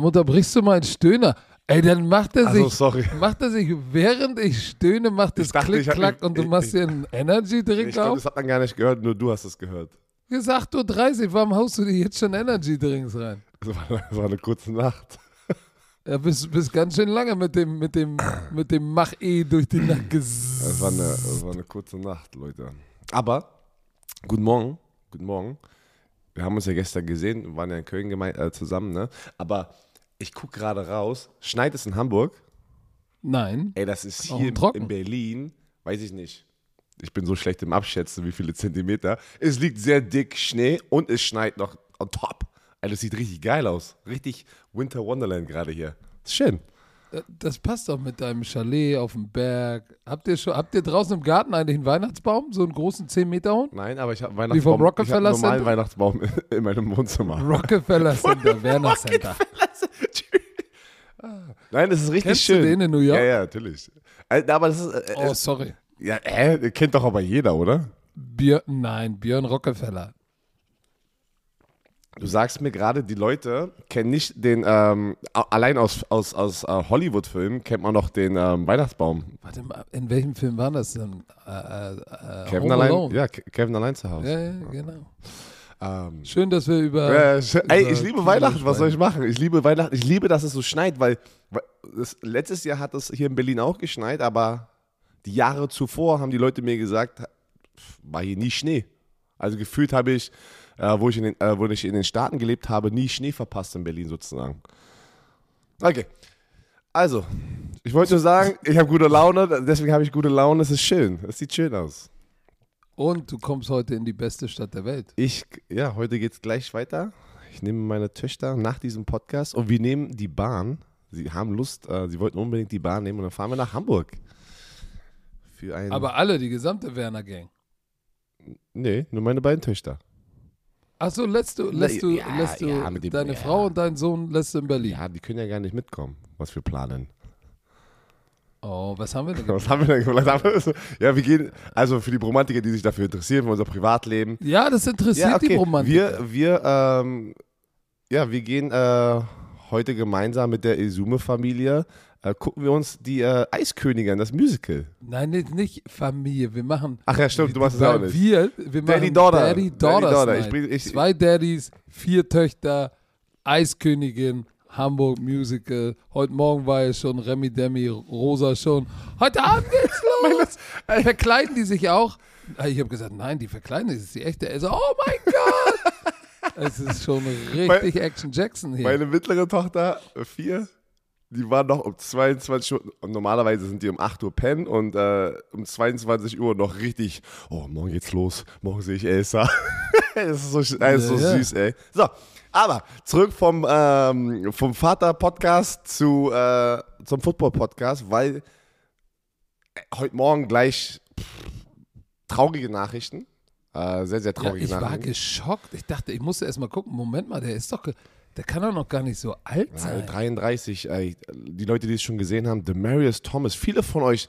Warum unterbrichst du meinen Stöhner? Ey, dann macht er Also, sich, sorry. macht er sich, während ich stöhne, macht Ich es dachte, klick, ich klack und du ich- machst ich- dir einen Energy-Drink Ich auf? das hat man gar nicht gehört, nur du hast es gehört. Gesagt, du 30, warum haust du dir jetzt schon Energy-Drinks rein? Das war, das war eine kurze Nacht. Ja, bist, bist ganz schön lange mit dem, mit dem, mit dem Mach-E durch die Nacht Das war, eine, das war eine kurze Nacht, Leute. Aber, guten Morgen, guten Morgen. Wir haben uns ja gestern gesehen, wir waren ja in Köln gemein, äh, zusammen, ne? Aber ich gucke gerade raus, schneit es in Hamburg? Nein. Ey, das ist hier in, Berlin, weiß ich nicht. Ich bin so schlecht im Abschätzen, wie viele Zentimeter. Es liegt sehr dick Schnee und es schneit noch on top. Ey, das sieht richtig geil aus. Richtig Winter Wonderland gerade hier. Ist schön. Äh, Das passt doch mit deinem Chalet auf dem Berg. Habt ihr schon, habt ihr draußen im Garten eigentlich einen Weihnachtsbaum? So einen großen 10 Meter hohen? Nein, aber ich habe Wie Weihnachtsbaum. vom ich hab Rockefeller einen normalen Center? Weihnachtsbaum in meinem Wohnzimmer. Rockefeller Center, Werner Center. Nein, das ist richtig Kennst du schön. den in New York? Ja, ja, natürlich. Äh, Aber das ist. Äh, Oh, äh, sorry. ja, äh, kennt doch aber jeder, oder? Björn, nein, Björn Rockefeller. Du sagst mir gerade, die Leute kennen nicht den, ähm, allein aus, aus, aus äh, Hollywood-Filmen kennt man noch den ähm, Weihnachtsbaum. Warte mal, in welchem Film war das denn? Äh, äh, Kevin allein, ja, Ke- Kevin allein zu Hause. Ja, ja, genau. Ähm, Schön, dass wir über. äh, ey, über ich liebe Kino Weihnachten, was soll ich machen? Ich liebe Weihnachten, ich liebe, dass es so schneit, weil, weil das, letztes Jahr hat es hier in Berlin auch geschneit, aber die Jahre zuvor haben die Leute mir gesagt, war hier nie Schnee. Also gefühlt habe ich, äh, wo, ich in den, äh, wo ich in den Staaten gelebt habe, nie Schnee verpasst in Berlin sozusagen. Okay. Also, ich wollte nur sagen, ich habe gute Laune, deswegen habe ich gute Laune, es ist schön, es sieht schön aus. Und du kommst heute in die beste Stadt der Welt. Ich, ja, heute geht es gleich weiter. Ich nehme meine Töchter nach diesem Podcast und wir nehmen die Bahn. Sie haben Lust, äh, sie wollten unbedingt die Bahn nehmen und dann fahren wir nach Hamburg. Für ein. Aber alle, die gesamte Werner Gang. Nee, nur meine beiden Töchter. Achso, lässt du, lässt du, ja, lässt du ja, dem- deine ja. Frau und deinen Sohn lässt du in Berlin. Ja, die können ja gar nicht mitkommen, was wir planen. Oh, was haben wir denn? Was haben wir denn gemacht? Ja, wir gehen, also für die Romantiker, die sich dafür interessieren, für unser Privatleben. Ja, das interessiert die Romantik. Wir, wir, ähm, ja, wir gehen äh, heute gemeinsam mit der Isume-Familie, äh, gucken wir uns die äh, Eiskönigin, das Musical. Nein, nicht, nicht Familie. Wir machen. Ach ja, stimmt, du machst es auch nicht. Wir, wir Daddy machen Daughter. Daddy Daddy Daughters Daughter. Ich ich- Zwei Daddys, vier Töchter, Eiskönigin, Hamburg Musical. Heute Morgen war ja schon Remy Demi, Rosa schon. Heute Abend geht's los. verkleiden die sich auch? Ich habe gesagt, nein, die verkleiden sich. Das ist die echte. Er so, oh mein Gott. es ist schon richtig Action Jackson hier. Meine mittlere Tochter, vier, die war noch um 22 Uhr, normalerweise sind die um 8 Uhr pennen und äh, um 22 Uhr noch richtig, oh, morgen geht's los, morgen sehe ich Elsa. das ist so, das ist so Ja, ja. süß, ey. So, aber zurück vom, ähm, vom Vater-Podcast zu, äh, zum Football-Podcast, weil äh, heute Morgen gleich pff, traurige Nachrichten. Äh, sehr, sehr Ja, traurige ich war Nachrichten. geschockt. Ich dachte, ich musste erst mal gucken. Moment mal, der ist doch, der kann doch noch gar nicht so alt Ja, sein. 33, ey, die Leute, die es schon gesehen haben, Demarius Thomas, viele von euch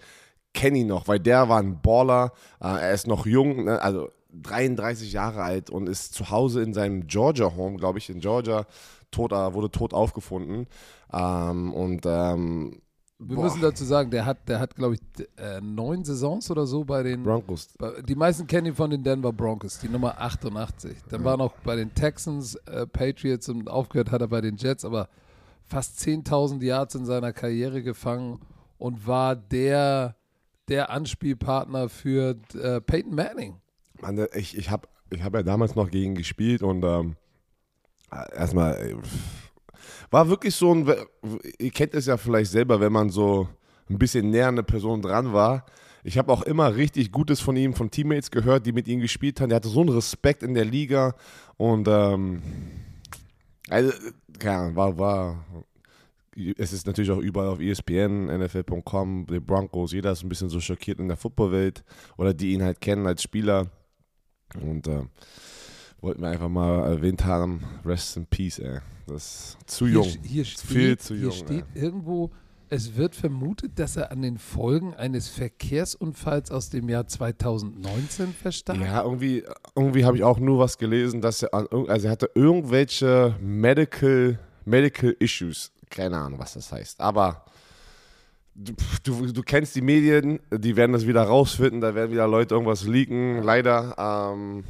kennen ihn noch, weil der war ein Baller, äh, er ist noch jung, ne, also 33 Jahre alt und ist zu Hause in seinem Georgia Home, glaube ich, in Georgia, tot, äh, wurde tot aufgefunden. Ähm, und ähm, Wir boah, müssen dazu sagen, der hat, der hat, glaube ich, äh, neun Saisons oder so bei den. Broncos. bei- Die meisten kennen ihn von den Denver Broncos, die Nummer 88. Dann war er noch bei den Texans, äh, Patriots und aufgehört hat er bei den Jets, aber fast 10.000 Yards in seiner Karriere gefangen und war der, der Anspielpartner für äh, Peyton Manning. Der- ich, ich habe ich hab ja damals noch gegen gespielt und ähm, äh, erstmal äh, war wirklich so ein, ihr kennt es ja vielleicht selber, wenn man so ein bisschen näher an eine Person dran war. Ich habe auch immer richtig Gutes von ihm, von Teammates gehört, die mit ihm gespielt haben. Der hatte so einen Respekt in der Liga und ähm, also, keine war, war, es ist natürlich auch überall auf ESPN, NFL.com, die Broncos, jeder ist ein bisschen so schockiert in der Footballwelt oder die ihn halt kennen als Spieler. Und äh, wollten wir einfach mal erwähnt haben, rest in peace, ey. Das ist zu jung. Hier, hier steht, Viel zu hier jung, steht irgendwo, es wird vermutet, dass er an den Folgen eines Verkehrsunfalls aus dem Jahr 2019 verstarb. Ja, irgendwie, irgendwie habe ich auch nur was gelesen, dass er, an, also er hatte irgendwelche Medical Medical Issues. Keine Ahnung, was das heißt. Aber du, du, du kennst die Medien, die werden das wieder rausfinden, da werden wieder Leute irgendwas leaken, leider. Ähm,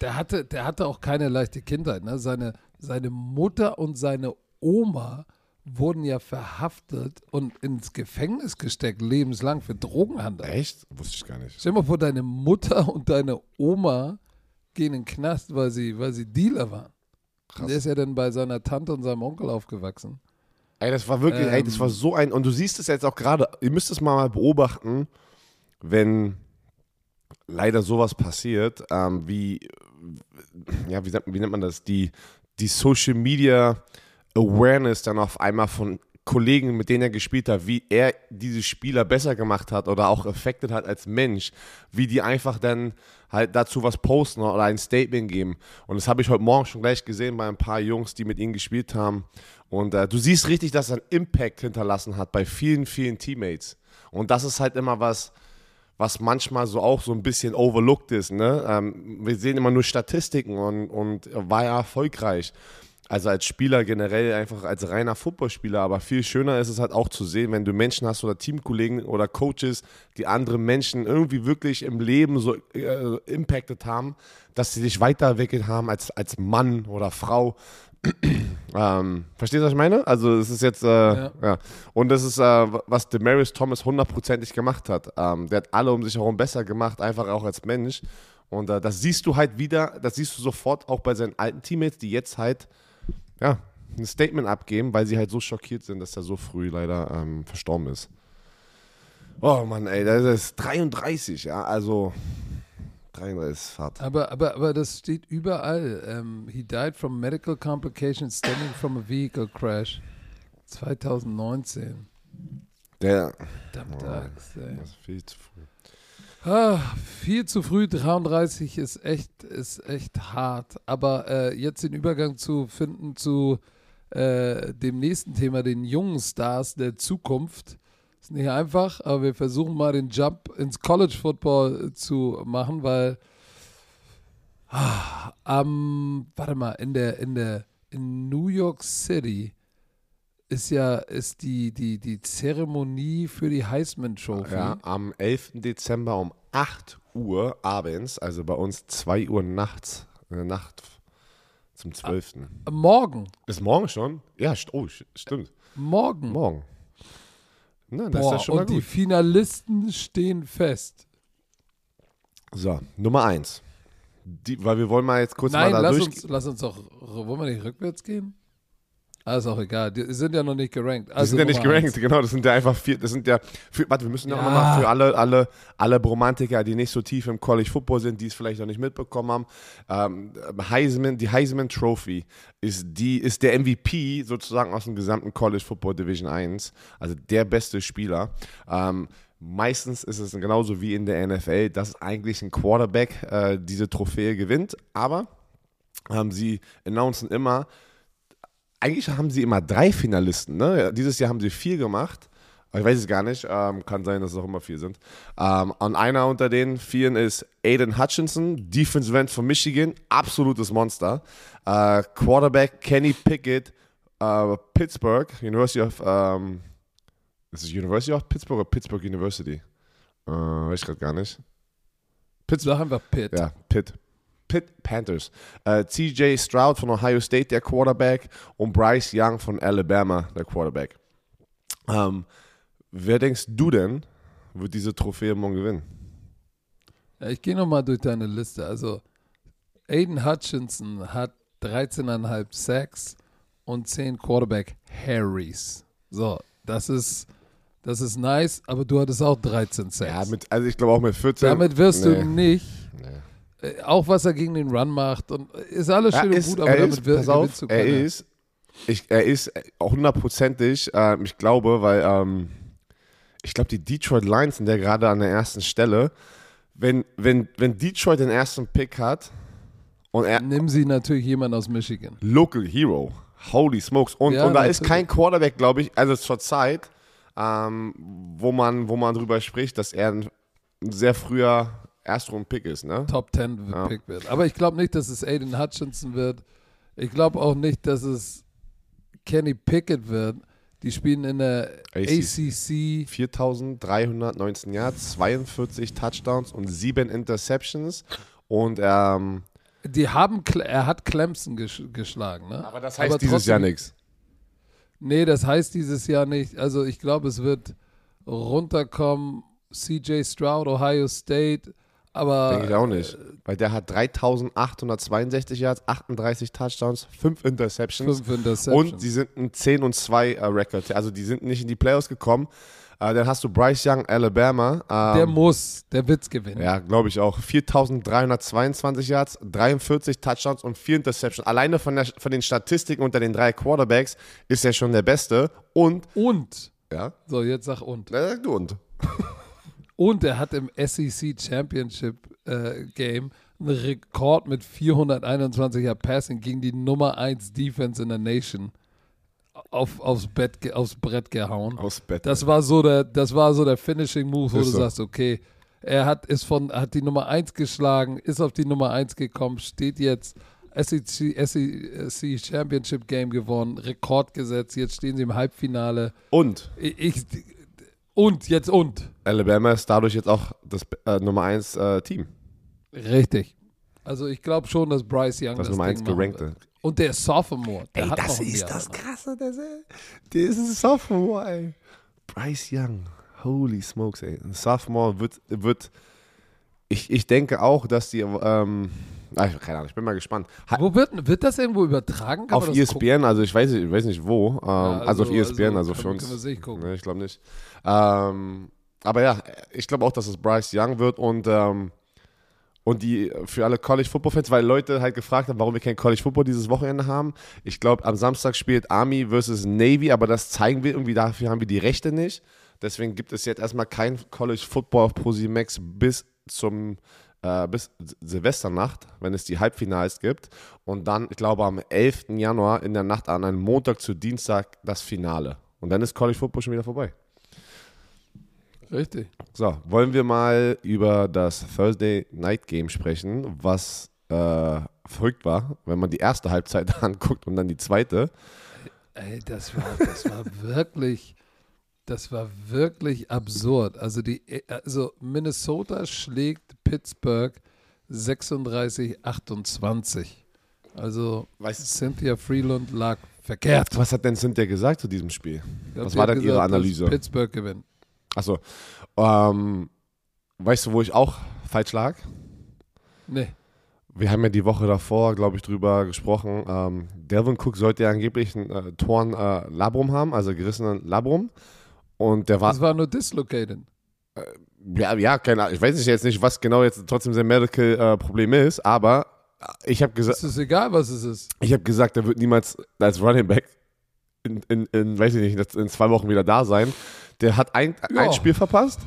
der, hatte, der hatte auch keine leichte Kindheit. Ne? Seine, seine Mutter und seine Oma wurden ja verhaftet und ins Gefängnis gesteckt, lebenslang für Drogenhandel. Echt? Wusste ich gar nicht. Stell dir mal vor, deine Mutter und deine Oma gehen in den Knast, weil sie, weil sie Dealer waren. Krass. Der ist ja dann bei seiner Tante und seinem Onkel aufgewachsen. Ey, das war wirklich, ähm, ey, das war ähm. so ein, und du siehst es jetzt auch gerade, ihr müsst es mal beobachten, wenn leider sowas passiert, ähm, wie, ja, wie, wie nennt man das, die, die Social Media Awareness dann auf einmal von Kollegen, mit denen er gespielt hat, wie er diese Spieler besser gemacht hat oder auch affected hat als Mensch, wie die einfach dann halt dazu was posten oder ein Statement geben. Und das habe ich heute Morgen schon gleich gesehen bei ein paar Jungs, die mit ihm gespielt haben. Und äh, du siehst richtig, dass er einen Impact hinterlassen hat bei vielen, vielen Teammates. Und das ist halt immer was, was manchmal so auch so ein bisschen overlooked ist. Ne? Ähm, wir sehen immer nur Statistiken und, und war ja erfolgreich. Also als Spieler generell einfach als reiner Footballspieler, aber viel schöner ist es halt auch zu sehen, wenn du Menschen hast oder Teamkollegen oder Coaches, die andere Menschen irgendwie wirklich im Leben so äh, impacted haben, dass sie dich weiterentwickelt haben als, als Mann oder Frau. ähm, verstehst du, was ich meine? Also es ist jetzt, äh, ja. ja. Und das ist, äh, was Demarius Thomas hundertprozentig gemacht hat. Ähm, der hat alle um sich herum besser gemacht, einfach auch als Mensch. Und äh, das siehst du halt wieder, das siehst du sofort auch bei seinen alten Teammates, die jetzt halt ja, ein Statement abgeben, weil sie halt so schockiert sind, dass er so früh leider ähm, verstorben ist. Oh Mann, ey, das ist 33, ja, also 33 ist hart. Aber, aber, aber das steht überall. Um, ähm, he died from medical complications stemming from a vehicle crash. 2019. Der. Verdammt, oh, ey. Das ist viel zu früh. Ah, viel zu früh, 33 ist echt, ist echt hart. Aber äh, jetzt den Übergang zu finden zu äh, dem nächsten Thema, den jungen Stars der Zukunft, ist nicht einfach, aber wir versuchen mal den Jump ins College Football zu machen, weil ah, am, warte mal, in der, in der, in New York City ist ja ist die, die, die Zeremonie für die Heisman Trophy. Ja, am 11. Dezember um 8 Uhr abends, also bei uns 2 Uhr nachts, der Nacht zum 12. Ah, morgen. Ist morgen schon? Ja, oh, stimmt. Morgen. Morgen. Na, das Boah, ist ja schon mal und gut. die Finalisten stehen fest. So, Nummer 1. weil wir wollen mal jetzt kurz Nein, mal da lass durch. Uns, lass uns doch, wollen wir nicht rückwärts gehen? Ah, ist auch egal. Die sind ja noch nicht gerankt. Also die sind ja nicht gerankt, genau. Das sind ja einfach vier. Das sind ja. Für, warte, wir müssen ja, ja nochmal für alle, alle, alle Bromantiker, die nicht so tief im College Football sind, die es vielleicht noch nicht mitbekommen haben. Ähm, Heisman, die Heisman Trophy ist, die, ist der MVP sozusagen aus dem gesamten College Football Division 1. Also der beste Spieler. Ähm, Meistens ist es genauso wie in der NFL, dass eigentlich ein Quarterback äh, diese Trophäe gewinnt, aber ähm, sie announcen immer, eigentlich haben sie immer drei Finalisten. Ne? Dieses Jahr haben sie vier gemacht. Ich weiß es gar nicht. Ähm, kann sein, dass es auch immer vier sind. Ähm, und einer unter den vieren ist Aiden Hutchinson, Defensive End von Michigan, absolutes Monster. Äh, Quarterback Kenny Pickett, äh, Pittsburgh, University of, ähm, ist es University of Pittsburgh oder Pittsburgh University? Äh, weiß ich gerade gar nicht. Pittsburgh. Einfach Pitt. Ja, Pitt. Pitt Panthers. Äh, CJ Stroud von Ohio State, der Quarterback, und Bryce Young von Alabama, der Quarterback. Ähm, wer denkst du denn, wird diese Trophäe morgen gewinnen? Ich gehe nochmal durch deine Liste. Also, Aiden Hutchinson hat 13,5 Sacks und 10 Quarterback Harrys. So, das ist, das ist nice, aber du hattest auch 13 Sacks. Ja, mit, also ich glaube auch mit 14. Damit wirst nee. du nicht auch was er gegen den Run macht und ist alles schön und gut, aber damit ist, wird auf, zu können. Er ist, ich, er ist hundertprozentig, äh, ich glaube, weil ähm, ich glaube, die Detroit Lions sind ja gerade an der ersten Stelle. Wenn, wenn, wenn Detroit den ersten Pick hat und er. Nehmen sie natürlich jemanden aus Michigan. Local Hero. Holy smokes. Und, ja, und da ist kein Quarterback, glaube ich, also zur Zeit, ähm, wo, man, wo man drüber spricht, dass er ein sehr früher Erstrunden-Pick ist, ne? Top 10 ja. Pick wird. Aber ich glaube nicht, dass es Aiden Hutchinson wird. Ich glaube auch nicht, dass es Kenny Pickett wird. Die spielen in der ACC. ACC. 4319 Yards, 42 Touchdowns und 7 Interceptions. Und ähm, Die haben, er hat Clemson gesch geschlagen, ne? aber das heißt dieses Jahr nichts. Nee, das heißt dieses Jahr nicht. Also ich glaube, es wird runterkommen. CJ Stroud, Ohio State. Aber Denke ich auch nicht. Weil der hat 3862 Yards, 38 Touchdowns, 5 Interceptions. fünf Interceptions. Und sie sind ein 10 und 2 äh, Record. Also die sind nicht in die Playoffs gekommen. Äh, dann hast du Bryce Young, Alabama. Ähm, der muss, der wird's gewinnen. ja, glaube ich auch. 4322 Yards, 43 Touchdowns und 4 Interceptions. Alleine von, der, von den Statistiken unter den drei Quarterbacks ist er schon der Beste. Und, Und, ja, so jetzt sag und. na, du und. Und er hat im SEC Championship äh, Game einen Rekord mit 421er Passing gegen die Nummer 1 Defense in der Nation auf, aufs, Bett, aufs Brett gehauen. Aus Bett. Das war so der, das war so der Finishing Move, wo du so. sagst, okay, er hat ist von hat die Nummer 1 geschlagen, ist auf die Nummer 1 gekommen, steht jetzt SEC, SEC Championship Game gewonnen, Rekord gesetzt, jetzt stehen sie im Halbfinale. Und Ich, ich und jetzt und. Alabama ist dadurch jetzt auch das äh, Nummer 1 äh, Team. Richtig. Also ich glaube schon, dass Bryce Young Das das, Nummer Ding 1 machen gerankte. Und der Sophomore, der Ey, hat das ist Jahr das danach. Krasse, der, der ist ein Sophomore, ey. Bryce Young, holy smokes, ey. Ein Sophomore wird, wird ich, ich denke auch, dass die, ähm, ah, ich- keine Ahnung, ich bin mal gespannt. Ha, Wo wird, wird das irgendwo übertragen? Kann auf gucken? ESPN, also ich weiß, nicht- ich weiß nicht wo, ähm, Ja, also, auf ESPN, also, können- für uns. Können wir sicher gucken. Ne, ich glaube nicht. Ähm, aber ja, ich glaube auch, dass es Bryce Young wird und, ähm, und die für alle College Football Fans, weil Leute halt gefragt haben, warum wir kein College Football dieses Wochenende haben. Ich glaube, am Samstag spielt Army versus Navy, aber das zeigen wir irgendwie, dafür haben wir die Rechte nicht. Deswegen gibt es jetzt erstmal kein College Football auf ProSimax bis zum äh, bis Silvesternacht, wenn es die Halbfinals gibt. Und dann, ich glaube, am 11. Januar in der Nacht an einem Montag zu Dienstag das Finale. Und dann ist College Football schon wieder vorbei. Richtig. So, wollen wir mal über das Thursday Night Game sprechen, was äh, verrückt war, wenn man die erste Halbzeit anguckt und dann die zweite. Ey, das war, das war wirklich, das war wirklich absurd. Also die, also Minnesota schlägt Pittsburgh 36-28. Also Weißt Cynthia Freeland lag verkehrt. Was hat denn Cynthia gesagt zu diesem Spiel? Glaub, Was war denn ihre gesagt, dass Analyse? Pittsburgh gewinnt. Achso. Ähm, weißt du, wo ich auch falsch lag? Nee. Wir haben ja die Woche davor, glaube ich, drüber gesprochen. Ähm, Delvin Cook sollte ja angeblich einen äh, Toren äh, Labrum haben, also gerissenen Labrum. Und der war Das war nur dislocated. Ja, ja, keine Ahnung. Ich weiß jetzt nicht, was genau jetzt trotzdem sein Medical-Problem ist, aber ich habe gesagt, Es ist egal, was es ist. ich habe gesagt, er wird niemals als Running Back in, in, in, weiß ich nicht, in zwei Wochen wieder da sein. Der hat ein, Ja. ein Spiel verpasst.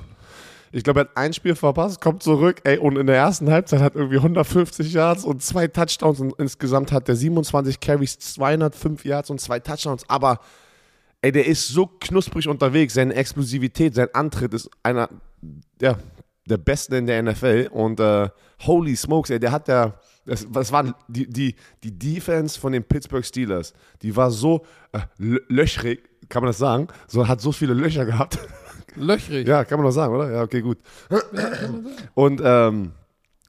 Ich glaube, er hat ein Spiel verpasst, kommt zurück, ey, und in der ersten Halbzeit hat irgendwie 150 Yards und zwei Touchdowns und insgesamt hat der 27 Carries, 205 Yards und zwei Touchdowns, aber ey, der ist so knusprig unterwegs, seine Explosivität, sein Antritt ist einer, ja, der Besten in der NFL und äh, holy smokes, ey, der hat ja, das, das waren die, die, die Defense von den Pittsburgh Steelers, die war so äh, lö- löchrig, kann man das sagen, so hat so viele Löcher gehabt. Löchrig. Ja, kann man doch sagen, oder? Ja, okay, gut. Und ähm,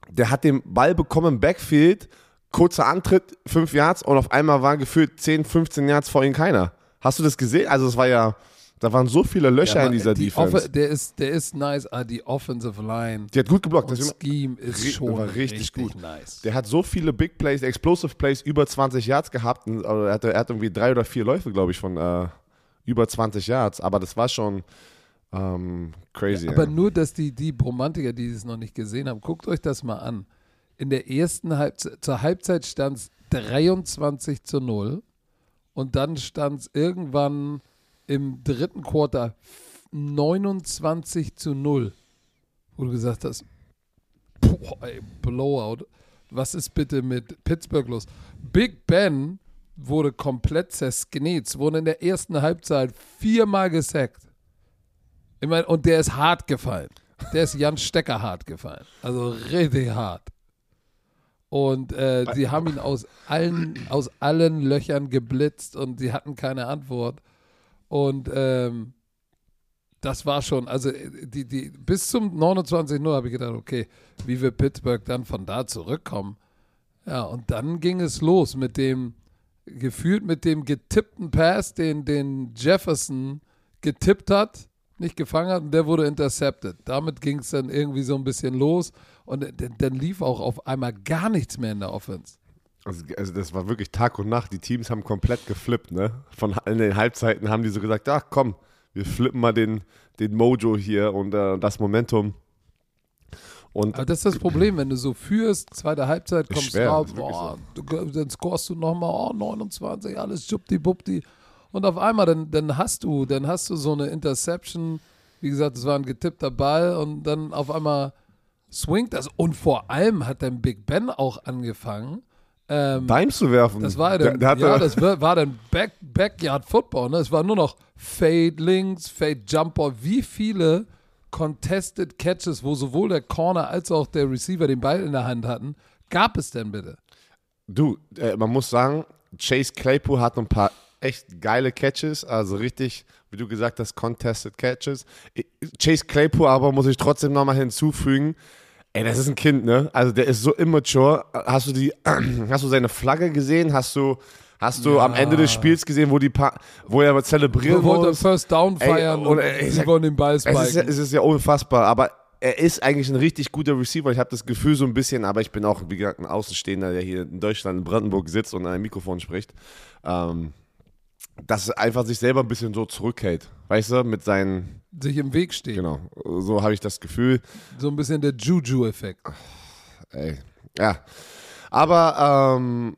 der hat den Ball bekommen im Backfield, kurzer Antritt, 5 Yards und auf einmal war gefühlt 10, 15 Yards vor ihm keiner. Hast du das gesehen? Also es war ja, da waren so viele Löcher Ja, in dieser die Defense. Der, ist, der ist nice, aber die Offensive Line Die hat gut geblockt. deswegen- Scheme ist ri- schon richtig richtig, gut. nice. Der hat so viele Big Plays, Explosive Plays, über 20 Yards gehabt. Und, also er, hatte, er hat irgendwie drei oder vier Läufe, glaube ich, von äh, über 20 Yards. Aber das war schon ähm, crazy. Aber ja. nur, dass die, die Romantiker, die es noch nicht gesehen haben, guckt euch das mal an. In der ersten Halbzeit, zur Halbzeit stand es 23 zu 0 und dann stand es irgendwann im dritten Quarter 29 zu 0. Wo du gesagt hast, boah, ey, Blowout. Was ist bitte mit Pittsburgh los? Big Ben wurde komplett zersknetzt, wurde in der ersten Halbzeit viermal gesackt. Ich meine, und der ist hart gefallen. Der ist Jan Stecker hart gefallen. Also richtig hart. Und äh, sie haben ihn aus allen, aus allen Löchern geblitzt und sie hatten keine Antwort. Und ähm, das war schon, also die, die, bis zum 29-0 habe ich gedacht, okay, wie wir Pittsburgh dann von da zurückkommen. Ja, und dann ging es los mit dem, gefühlt mit dem getippten Pass, den, den Jefferson getippt hat, nicht gefangen hat und der wurde intercepted. Damit ging es dann irgendwie so ein bisschen los und dann lief auch auf einmal gar nichts mehr in der Offense. Also, also, das war wirklich Tag und Nacht. Die Teams haben komplett geflippt, ne? Von in den Halbzeiten haben die so gesagt, ach komm, wir flippen mal den, den Mojo hier und äh, das Momentum. Und Aber das ist das Problem, wenn du so führst, zweite Halbzeit kommst schwer, raus, boah, so. du, dann scorest du nochmal, oh, 29, alles schubdi-bubdi. Und auf einmal, dann, dann hast du, dann hast du so eine Interception, wie gesagt, es war ein getippter Ball und dann auf einmal swingt das. Und vor allem hat dann Big Ben auch angefangen, ähm, Dimes zu werfen. Das war dann, der, der ja, das war dann Back, Backyard Football. Ne? Es war nur noch Fade links, Fade Jumper. Wie viele Contested Catches, wo sowohl der Corner als auch der Receiver den Ball in der Hand hatten, gab es denn bitte? Du, äh, man muss sagen, Chase Claypool hat ein paar echt geile Catches, also richtig, wie du gesagt hast, Contested Catches. Chase Claypool aber muss ich trotzdem nochmal hinzufügen, Ey, das ist ein Kind, ne? Also der ist so immature. Hast du die, hast du seine Flagge gesehen? Hast du, hast du ja. am Ende des Spiels gesehen, wo die pa wo er zelebrieren wo wollte First Down feiern ey, und, und sie wollen den Ball spiken. Es ist, ja, es ist ja unfassbar, aber er ist eigentlich ein richtig guter Receiver. Ich habe das Gefühl so ein bisschen, aber ich bin auch, wie gesagt, ein Außenstehender, der hier in Deutschland, in Brandenburg sitzt und an einem Mikrofon spricht. Ähm, dass er einfach sich selber ein bisschen so zurückhält. Weißt du, mit seinen. Sich im Weg steht. Genau. So habe ich das Gefühl. So ein bisschen der Juju-Effekt. Ey. Ja. Aber, ähm,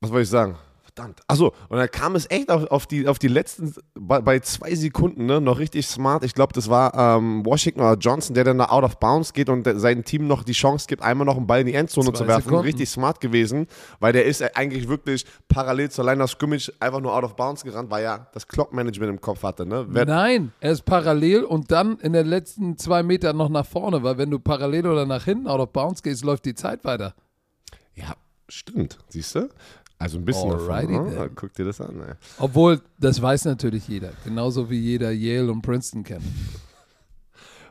was wollte ich sagen? Verdammt. Achso, und dann kam es echt auf, auf, die, auf die letzten, bei, bei zwei Sekunden, ne, noch richtig smart. Ich glaube, das war ähm, Washington oder Johnson, der dann da out of bounds geht und seinem Team noch die Chance gibt, einmal noch einen Ball in die Endzone zu werfen. Sekunden. Richtig smart gewesen, weil der ist eigentlich wirklich parallel zur Line of Scrimmage einfach nur out of bounds gerannt, weil er das Clock-Management im Kopf hatte. Ne? Wer Nein, er ist parallel und dann in den letzten zwei Metern noch nach vorne, weil wenn du parallel oder nach hinten out of bounds gehst, läuft die Zeit weiter. Ja, stimmt. Siehst du? Also ein bisschen Alrighty davon, ne? Guck dir das an. Ey. Obwohl, das weiß natürlich jeder. Genauso wie jeder Yale und Princeton kennt.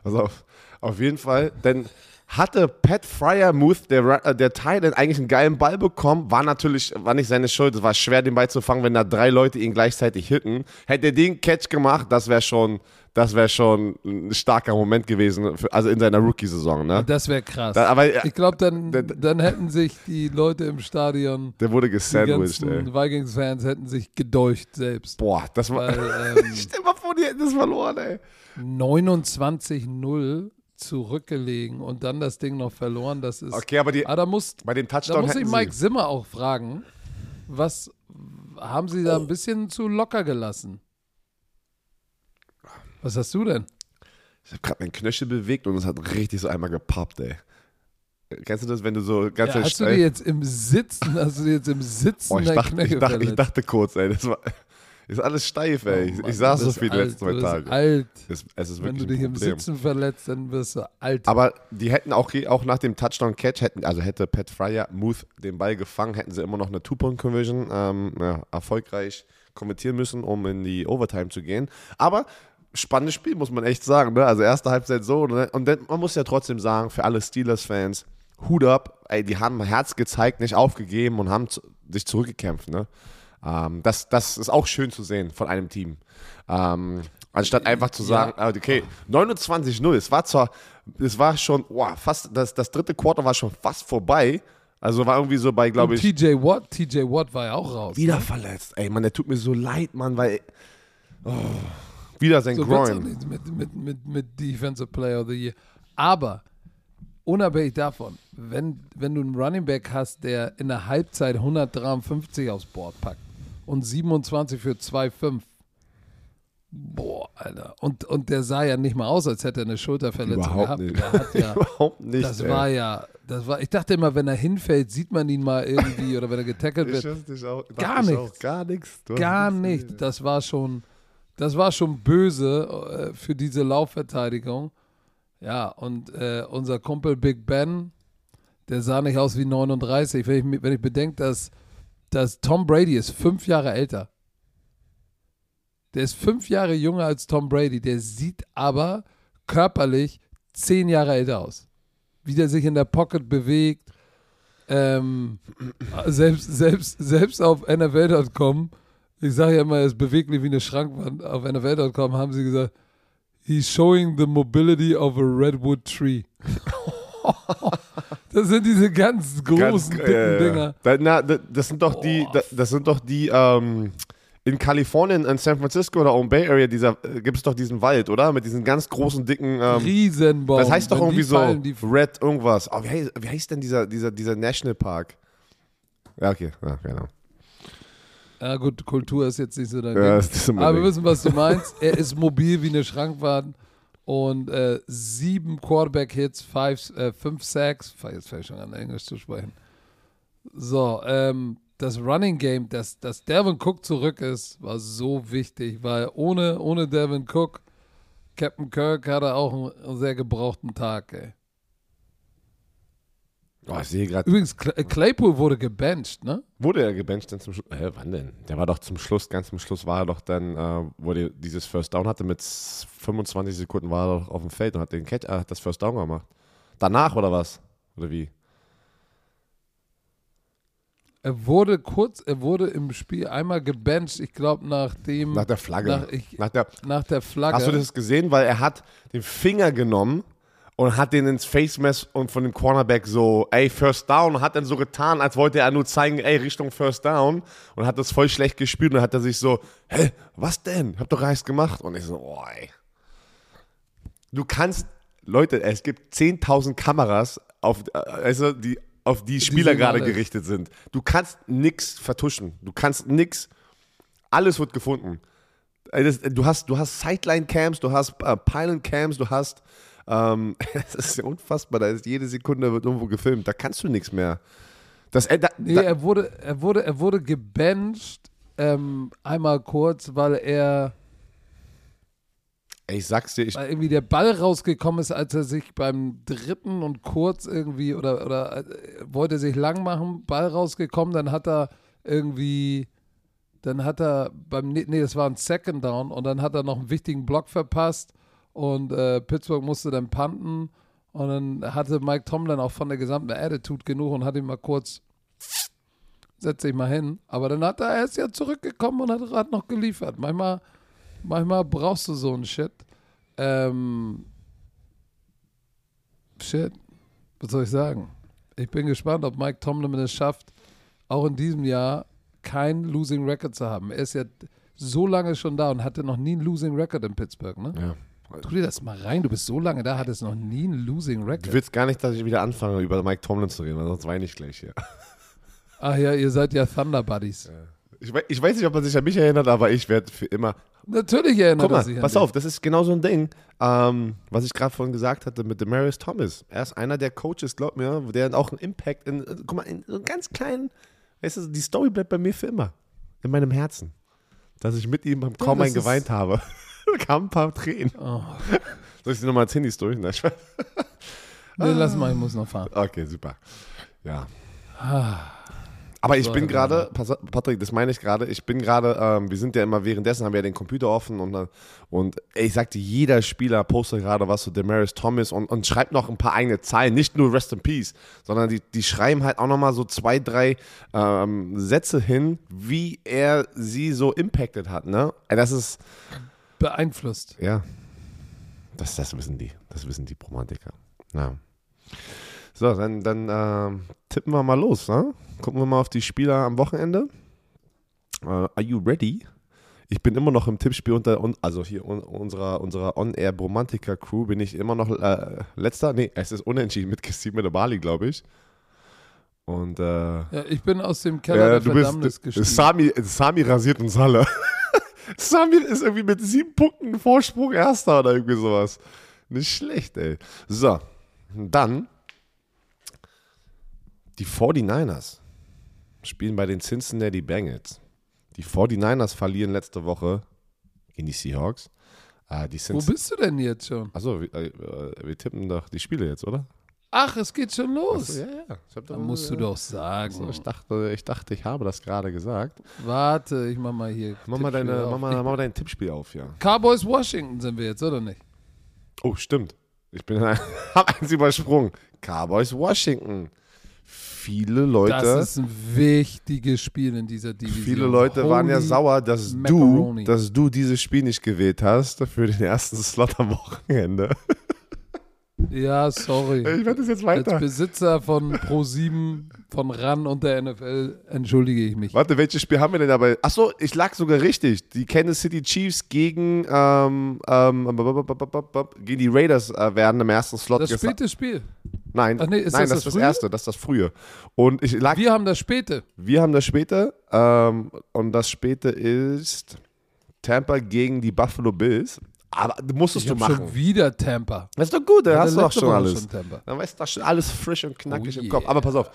Also auf, auf jeden Fall, denn hatte Pat Fryermuth, der, äh, der Titan, eigentlich einen geilen Ball bekommen. War natürlich, war nicht seine Schuld. Es war schwer, den Ball zu fangen, wenn da drei Leute ihn gleichzeitig hitten. Hätte er den Catch gemacht, das wäre schon, das wäre schon ein starker Moment gewesen, für, also in seiner Rookie-Saison. Ne? Das wäre krass. Da, aber, ich glaube, dann, dann hätten sich die Leute im Stadion, der wurde gesandwiched, die Vikings-Fans hätten sich gedeucht selbst. Boah, das war. Weil, ähm, Stell mal vor, die hätten das verloren, ey. 29-0 zurückgelegen und dann das Ding noch verloren. Das ist. Okay, aber die, ah, da muss, bei dem Touchdown da muss ich Mike Zimmer auch fragen, was haben Sie da oh. ein bisschen zu locker gelassen? Was hast du denn? Ich habe gerade meinen Knöchel bewegt und es hat richtig so einmal gepappt, ey. Kennst du das, wenn du so ganz ja, Hast du dir jetzt im Sitzen, hast du dir jetzt im Sitzen oh, ich, dachte, ich, dachte, ich dachte kurz, ey, das war, ist alles steif, ey. Oh, ich, ich saß so viel die letzten zwei Tage. alt. Es, es ist Wenn du dich im Sitzen verletzt, dann wirst du alt. Aber die hätten auch, auch nach dem Touchdown-Catch, hätten, also hätte Pat Fryer Muth den Ball gefangen, hätten sie immer noch eine Two-Point-Conversion ähm, ja, erfolgreich kommentieren müssen, um in die Overtime zu gehen. Aber spannendes Spiel, muss man echt sagen. Ne? Also erste Halbzeit so. Ne? Und dann, man muss ja trotzdem sagen, für alle Steelers-Fans, Hut ab, ey, die haben Herz gezeigt, nicht aufgegeben und haben sich zurückgekämpft. Ne? Ähm, das, das ist auch schön zu sehen von einem Team. Ähm, anstatt einfach zu sagen, ja. Ah, okay, 29-0, es war zwar, es war schon, wow, fast, das, das dritte Quarter war schon fast vorbei. Also war irgendwie so bei, glaube ich. TJ Watt, TJ Watt war ja auch raus. Wieder ne? verletzt. Ey, Mann, der tut mir so leid, Mann, weil. Oh, wieder sein so Groin. Mit, mit, mit, mit Defensive Player of the Year. Aber unabhängig davon, wenn, wenn du einen Running Back hast, der in der Halbzeit 153 aufs Board packt, und 27 für 2,5. Boah, Alter. Und, und der sah ja nicht mal aus, als hätte er eine Schulterverletzung Überhaupt gehabt. Nicht. Ja, Überhaupt nicht. Das ey. war ja, das war, ich dachte immer, wenn er hinfällt, sieht man ihn mal irgendwie oder wenn er getackelt wird. Auch, gar nichts. Gar nichts. Gar nichts. Das war schon, das war schon böse äh, für diese Laufverteidigung. Ja, und äh, unser Kumpel Big Ben, der sah nicht aus wie 39. Wenn ich, wenn ich bedenke, dass, dass Tom Brady ist fünf Jahre älter. Der ist fünf Jahre jünger als Tom Brady. Der sieht aber körperlich zehn Jahre älter aus. Wie der sich in der Pocket bewegt. Ähm, selbst, selbst, selbst auf NFL.com, ich sage ja immer, er ist beweglich wie eine Schrankwand. Auf NFL.com haben sie gesagt, he's showing the mobility of a redwood tree. das sind diese ganz großen, ganz, dicken äh, Dinger. Da, na, das sind doch die, das sind doch die, ähm, in Kalifornien, in San Francisco oder um Bay Area, dieser, äh, gibt es doch diesen Wald, oder? Mit diesen ganz großen, dicken. Ähm, Riesenbaum. Das heißt doch Wenn irgendwie so Red irgendwas. Oh, wie, heißt, wie heißt denn dieser, dieser, dieser Nationalpark? Ja, okay, ja, genau. Ja, gut, Kultur ist jetzt nicht so dein ja, Aber wir wissen, was du meinst. er ist mobil wie eine Schrankwand und äh, sieben Quarterback-Hits, äh, fünf Sacks. Jetzt fange ich schon an, Englisch zu sprechen. So, ähm, das Running Game, dass, dass Devin Cook zurück ist, war so wichtig, weil ohne, ohne Devin Cook, Captain Kirk hatte auch einen, einen sehr gebrauchten Tag, ey. Oh, ich sehe gerade. Übrigens, Claypool wurde gebencht, ne? Wurde er gebencht dann zum Schluss? Hä, wann denn? Der war doch zum Schluss, ganz zum Schluss war er doch dann, äh, wo er dieses First Down hatte, mit 25 Sekunden war er doch auf dem Feld und hat den Catch, äh, das First Down gemacht. Danach oder was? Oder wie? Er wurde kurz, er wurde im Spiel einmal gebencht, ich glaube nach dem. Nach der Flagge. Nach, ich, nach, der, nach der Flagge. Hast du das gesehen? Weil er hat den Finger genommen und hat den ins Face Mess und von dem Cornerback so, ey, First Down, und hat dann so getan, als wollte er nur zeigen, ey, Richtung First Down und hat das voll schlecht gespielt und dann hat er sich so, hä, was denn? Hab doch Reis gemacht. Und ich so, oh, ey. Du kannst, Leute, es gibt 10.000 Kameras auf, also die auf die Spieler gerade gerichtet sind. Du kannst nichts vertuschen. Du kannst nichts. Alles wird gefunden. Du hast, du hast Sideline-Cams, du hast äh, Pylon-Cams, du hast. Ähm, das ist ja unfassbar. Da ist jede Sekunde wird irgendwo gefilmt. Da kannst du nichts mehr. Das, äh, da, nee, da, er wurde, er wurde, er wurde gebencht ähm, einmal kurz, weil er ich sag's dir, ich. Weil irgendwie der Ball rausgekommen ist, als er sich beim dritten und kurz irgendwie oder, oder äh, wollte sich lang machen, Ball rausgekommen, dann hat er irgendwie, dann hat er beim, nee, das war ein Second Down und dann hat er noch einen wichtigen Block verpasst und äh, Pittsburgh musste dann panten und dann hatte Mike Tomlin auch von der gesamten Attitude genug und hat ihn mal kurz, setz dich mal hin, aber dann hat er, er ist ja zurückgekommen und hat, hat noch geliefert. Manchmal Manchmal brauchst du so einen Shit. Ähm, shit. Was soll ich sagen? Ich bin gespannt, ob Mike Tomlin es schafft, auch in diesem Jahr kein Losing Record zu haben. Er ist ja so lange schon da und hatte noch nie einen Losing Record in Pittsburgh, ne? Ja. Tu dir das mal rein, du bist so lange da, hattest noch nie einen Losing Record. Du willst gar nicht, dass ich wieder anfange, über Mike Tomlin zu reden, sonst weine ich gleich hier. Ach ja, ihr seid ja Thunder Buddies. Ja. Ich, ich, weiß nicht, ob man sich an mich erinnert, aber ich werde für immer. Natürlich erinnert Guck mal, sich an Pass dich. auf, das ist genau so ein Ding, ähm, was ich gerade vorhin gesagt hatte mit Demarius Thomas. Er ist einer der Coaches, glaub mir, der auch einen Impact in, guck mal, in so einem ganz kleinen, weißt du, die Story bleibt bei mir für immer. In meinem Herzen. Dass ich mit ihm kaum ja, ein geweint habe. kamen ein paar Tränen. Oh. Soll ich dir nochmal erzählen, die Story? Nein, ich nee, lass mal, ich muss noch fahren. Okay, super. Ja. Ah. Aber ich bin gerade, Patrick, das meine ich gerade, ich bin gerade, ähm, wir sind ja immer währenddessen, haben wir ja den Computer offen und, und ich sagte, jeder Spieler postet gerade was zu Demaris Thomas und, und schreibt noch ein paar eigene Zeilen, nicht nur Rest in Peace, sondern die, die schreiben halt auch nochmal so zwei, drei ähm, Sätze hin, wie er sie so impacted hat, ne? Das ist... Beeinflusst. Ja. Das, das wissen die, das wissen die Romantiker. Ja. So, dann, dann äh, tippen wir mal los. Ne? Gucken wir mal auf die Spieler am Wochenende. Uh, are you ready? Ich bin immer noch im Tippspiel unter, also hier unserer, unserer On-Air Bromantica Crew bin ich immer noch äh, letzter. Nee, es ist unentschieden mit Christine Bali, glaube ich. Und, äh, ja, ich bin aus dem Keller ja, der du Verdammnis bist, Sami, Sami rasiert uns alle. Sami ist irgendwie mit sieben Punkten Vorsprung Erster oder irgendwie sowas. Nicht schlecht, ey. So, dann die 49ers spielen bei den Cincinnati Bengals. Die 49ers verlieren letzte Woche gegen die Seahawks. Äh, die Wo bist du denn jetzt schon? Achso, wir, äh, wir tippen doch die Spiele jetzt, oder? Ach, es geht schon los. Achso, ja, ja. Da doch- musst du doch sagen. So, ich, dachte, ich dachte, ich habe das gerade gesagt. Warte, ich mach mal hier. Mach mal, deine, mach, mal, mach mal dein Tippspiel auf, ja. Cowboys Washington sind wir jetzt, oder nicht? Oh, stimmt. Ich bin hab eins übersprungen. Cowboys Washington. Viele Leute, Das ist ein wichtiges Spiel in dieser Division. viele Leute waren ja Holy sauer, dass Macaroni. du, dass du dieses Spiel nicht gewählt hast für den ersten Slot am Wochenende. Ja, sorry. Ich werde das jetzt Als weiter. Besitzer von Pro7, von RAN und der NFL entschuldige ich mich. Warte, welches Spiel haben wir denn dabei? Achso, ich lag sogar richtig. Die Kansas City Chiefs gegen, ähm, ähm, gegen die Raiders äh, werden im ersten Slot Das späte Spiel. Nein, Ach nee, ist nein, das das, das ist das frühe? erste, das ist das frühe. Und ich lag, wir, Wir haben das späte. haben das späte ähm, und das späte ist Tampa gegen die Buffalo Bills. Aber du musstest Ich du machen. schon wieder Tampa. Das ist doch gut, dann Hatte hast du doch schon Woche alles. schon. Dann weißt du schon alles frisch und knackig Oh im Kopf. yeah. Aber pass auf.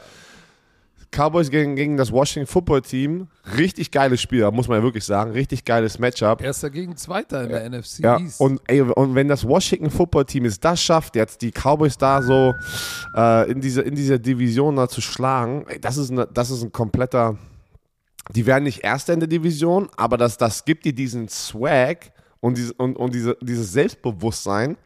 Cowboys gegen, gegen das Washington Football Team. Richtig geiles Spiel, muss man ja wirklich sagen. Richtig geiles Matchup. Erster gegen Zweiter in der NFC Ja, East. und, ey, und wenn das Washington Football Team es das schafft, jetzt die Cowboys da so äh, in, dieser, in dieser Division da zu schlagen, ey, das, ist eine, das ist ein kompletter. Die werden nicht Erster in der Division, aber das, das gibt dir diesen Swag und, diese, und, und diese, dieses Selbstbewusstsein,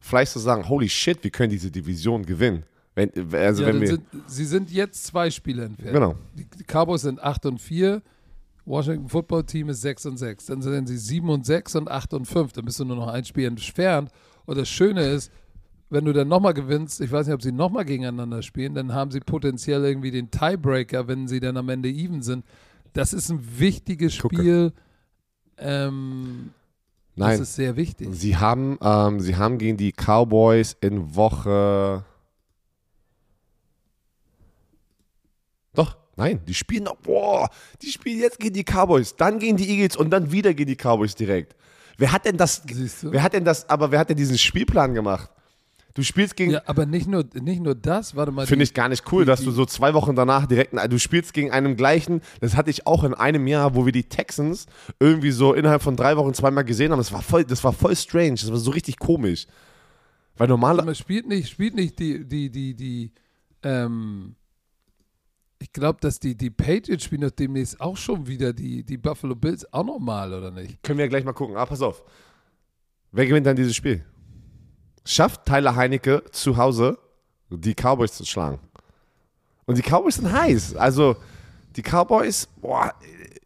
vielleicht zu sagen: Holy shit, wir können diese Division gewinnen. Wenn, also ja, wenn wir, sind, sie sind jetzt zwei Spiele entfernt. Genau. Die, Cowboys sind 8 und 4. Washington Football Team ist 6 und 6. Dann sind sie 7 und 6 und 8 und 5. Dann bist du nur noch ein Spiel entfernt. Und das Schöne ist, wenn du dann nochmal gewinnst, ich weiß nicht, ob sie nochmal gegeneinander spielen, dann haben sie potenziell irgendwie den Tiebreaker, wenn sie dann am Ende even sind. Das ist ein wichtiges. Spiel. Ähm, Nein. Das ist sehr wichtig. Sie haben, ähm, sie haben gegen die Cowboys in Woche. Doch, nein, die spielen noch. Boah, die spielen jetzt gegen die Cowboys, dann gegen die Eagles und dann wieder gegen die Cowboys direkt. Wer hat denn das? Wer hat denn das? Aber wer hat denn diesen Spielplan gemacht? Du spielst gegen. Ja, aber nicht nur, nicht nur das, warte mal. Finde ich gar nicht cool, die- dass du so zwei Wochen danach direkt, du spielst gegen einen gleichen, das hatte ich auch in einem Jahr, wo wir die Texans irgendwie so innerhalb von drei Wochen zweimal gesehen haben. Das war voll, das war voll strange, das war so richtig komisch. Weil normal, Man spielt nicht, spielt nicht die, die, die, die, ähm, ich glaube, dass die, die Patriots spielen doch demnächst auch schon wieder die, die Buffalo Bills auch nochmal, oder nicht? können wir ja gleich mal gucken. Ah, pass auf. Wer gewinnt dann dieses Spiel? Schafft Tyler Heinecke zu Hause die Cowboys zu schlagen? Und die Cowboys sind heiß. Also, die Cowboys, boah,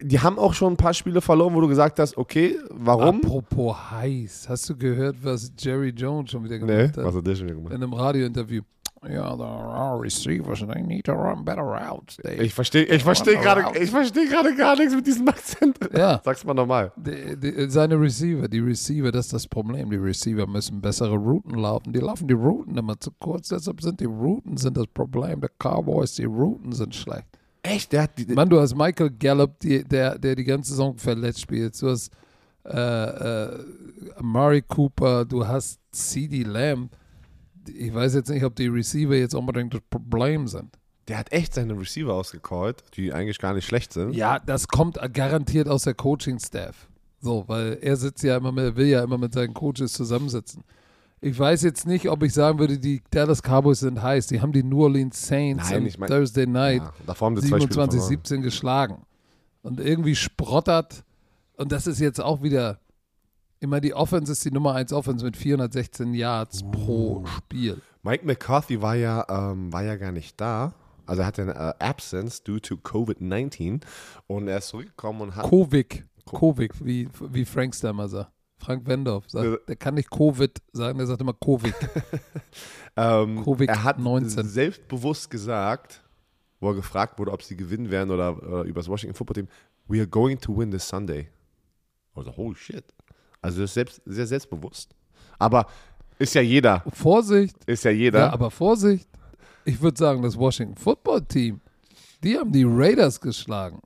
die haben auch schon ein paar Spiele verloren, wo du gesagt hast, okay, warum? Apropos heiß, hast du gehört, was Jerry Jones schon wieder Nee, gemacht hat? was hat der schon wieder gemacht? In einem Radiointerview. Ja, the our receivers, they need to run better routes. Ich verstehe ich versteh gerade ich versteh gar nichts mit diesem Akzent. Ja. Sag's mal nochmal. Die, die, seine Receiver, die Receiver, das ist das Problem. Die Receiver müssen bessere Routen laufen. Die laufen die Routen immer zu kurz. Deshalb sind die Routen sind das Problem. Der Cowboys, die Routen sind schlecht. Echt? Der hat die, Mann, du hast Michael Gallup, die, der, der die ganze Saison verletzt spielt. Du hast äh, äh, Amari Cooper, du hast CD Lamb. Ich weiß jetzt nicht, ob die Receiver jetzt unbedingt das Problem sind. der hat echt seine Receiver ausgecallt, die eigentlich gar nicht schlecht sind. Ja, das kommt garantiert aus der Coaching-Staff. So, weil er sitzt ja immer mit, will ja immer mit seinen Coaches zusammensitzen. Ich weiß jetzt nicht, ob ich sagen würde, die Dallas Cowboys sind heiß. Die haben die New Orleans Saints Nein, ich mein- Thursday Night Ja, davor haben sie zwei Spiele 27, verloren. 17 geschlagen. Und irgendwie sprottert. Und das ist jetzt auch wieder. Immer die Offense ist die Nummer 1 Offense mit 416 Yards pro Spiel. Mike McCarthy war ja, ähm, war ja gar nicht da. Also er hatte eine äh, Absence due to COVID-19 und er ist zurückgekommen und hat. Covid. Covid, wie, wie Frank Stammer sagt. Frank Wendorf sagt, der kann nicht Covid sagen, der sagt immer Covid. Ähm, Covid er hat 19. selbstbewusst gesagt, wo er gefragt wurde, ob sie gewinnen werden oder äh, über das Washington Football Team, we are going to win this Sunday. Also, holy shit. Also, das ist selbst, sehr selbstbewusst. Aber ist ja jeder. Vorsicht, Ist ja jeder. ja, aber Vorsicht. Ich würde sagen, das Washington Football Team, die haben die Raiders geschlagen.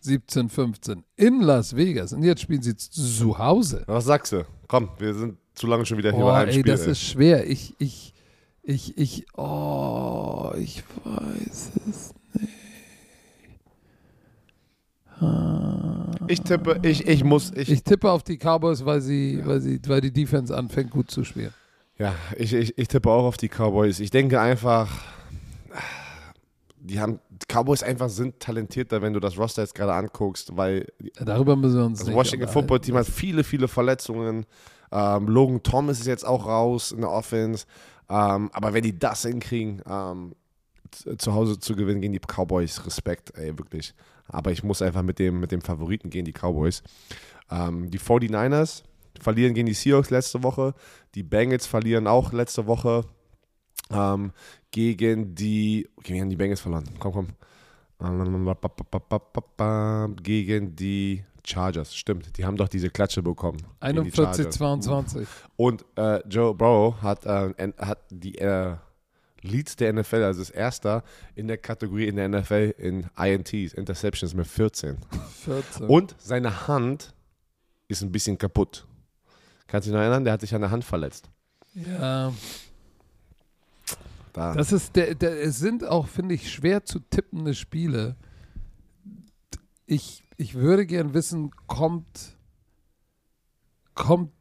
17, 15 in Las Vegas. Und jetzt spielen sie zu Hause. Was sagst du? Komm, wir sind zu lange schon wieder hier Oh, bei einem ey, Spiel. das ey. ist schwer. Ich, ich, ich, ich, oh, ich weiß es. ich tippe, ich, ich muss, ich, Ich tippe auf die Cowboys, weil sie, weil sie, weil die Defense anfängt gut zu spielen. Ja, ich, ich, ich tippe auch auf die Cowboys. Ich denke einfach, die haben die Cowboys einfach sind talentierter, wenn du das Roster jetzt gerade anguckst, weil Darüber müssen wir uns das nicht Washington. Football Team hat viele, viele Verletzungen. Ähm, Logan Thomas ist jetzt auch raus in der Offense. Ähm, aber wenn die das hinkriegen, ähm, zu Hause zu gewinnen gegen die Cowboys, Respekt, ey, wirklich. Aber ich muss einfach mit dem, mit dem Favoriten gehen, die Cowboys. Ähm, die 49ers verlieren gegen die Seahawks letzte Woche. Die Bengals verlieren auch letzte Woche ähm, gegen die. Okay, wir haben die Bengals verloren. Komm, komm. Gegen die Chargers. Stimmt, die haben doch diese Klatsche bekommen. gegen die 41, Chargers. 22. Und äh, Joe Burrow hat, äh, hat die äh, Leads der NFL, also ist erster in der Kategorie in der NFL in INTs, Interceptions mit 14. 14. Und seine Hand ist ein bisschen kaputt. Kannst du dich noch erinnern? Der hat sich an der Hand verletzt. ja, Da. das ist der, der, es sind auch, finde ich, schwer zu tippende Spiele. Ich, ich würde gern wissen, kommt, kommt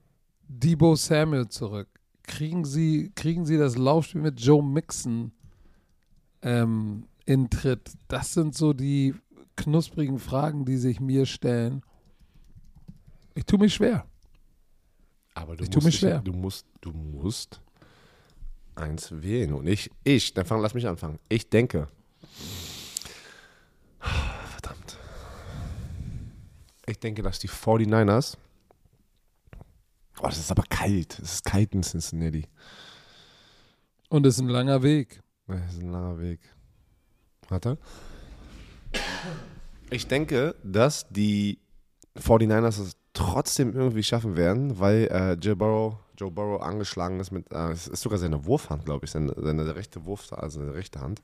Debo Samuel zurück? Kriegen sie, kriegen sie das Laufspiel mit Joe Mixon ähm, in Tritt? Das sind so die knusprigen Fragen, die sich mir stellen. Ich tue mich schwer. Aber du Ich musst mir dich- schwer. Du musst, du musst eins wählen. Und ich, ich, dann fang, lass mich anfangen. Ich denke. Verdammt. Ich denke, dass die 49ers. Oh, das ist aber kalt. Es ist kalt in Cincinnati. Und es ist ein langer Weg. Das ist ein langer Weg. Warte. Ich denke, dass die 49ers es trotzdem irgendwie schaffen werden, weil äh, Joe, Burrow, Joe Burrow angeschlagen ist mit, äh, es ist sogar seine Wurfhand, glaube ich, seine, seine rechte Wurf, also seine rechte Hand.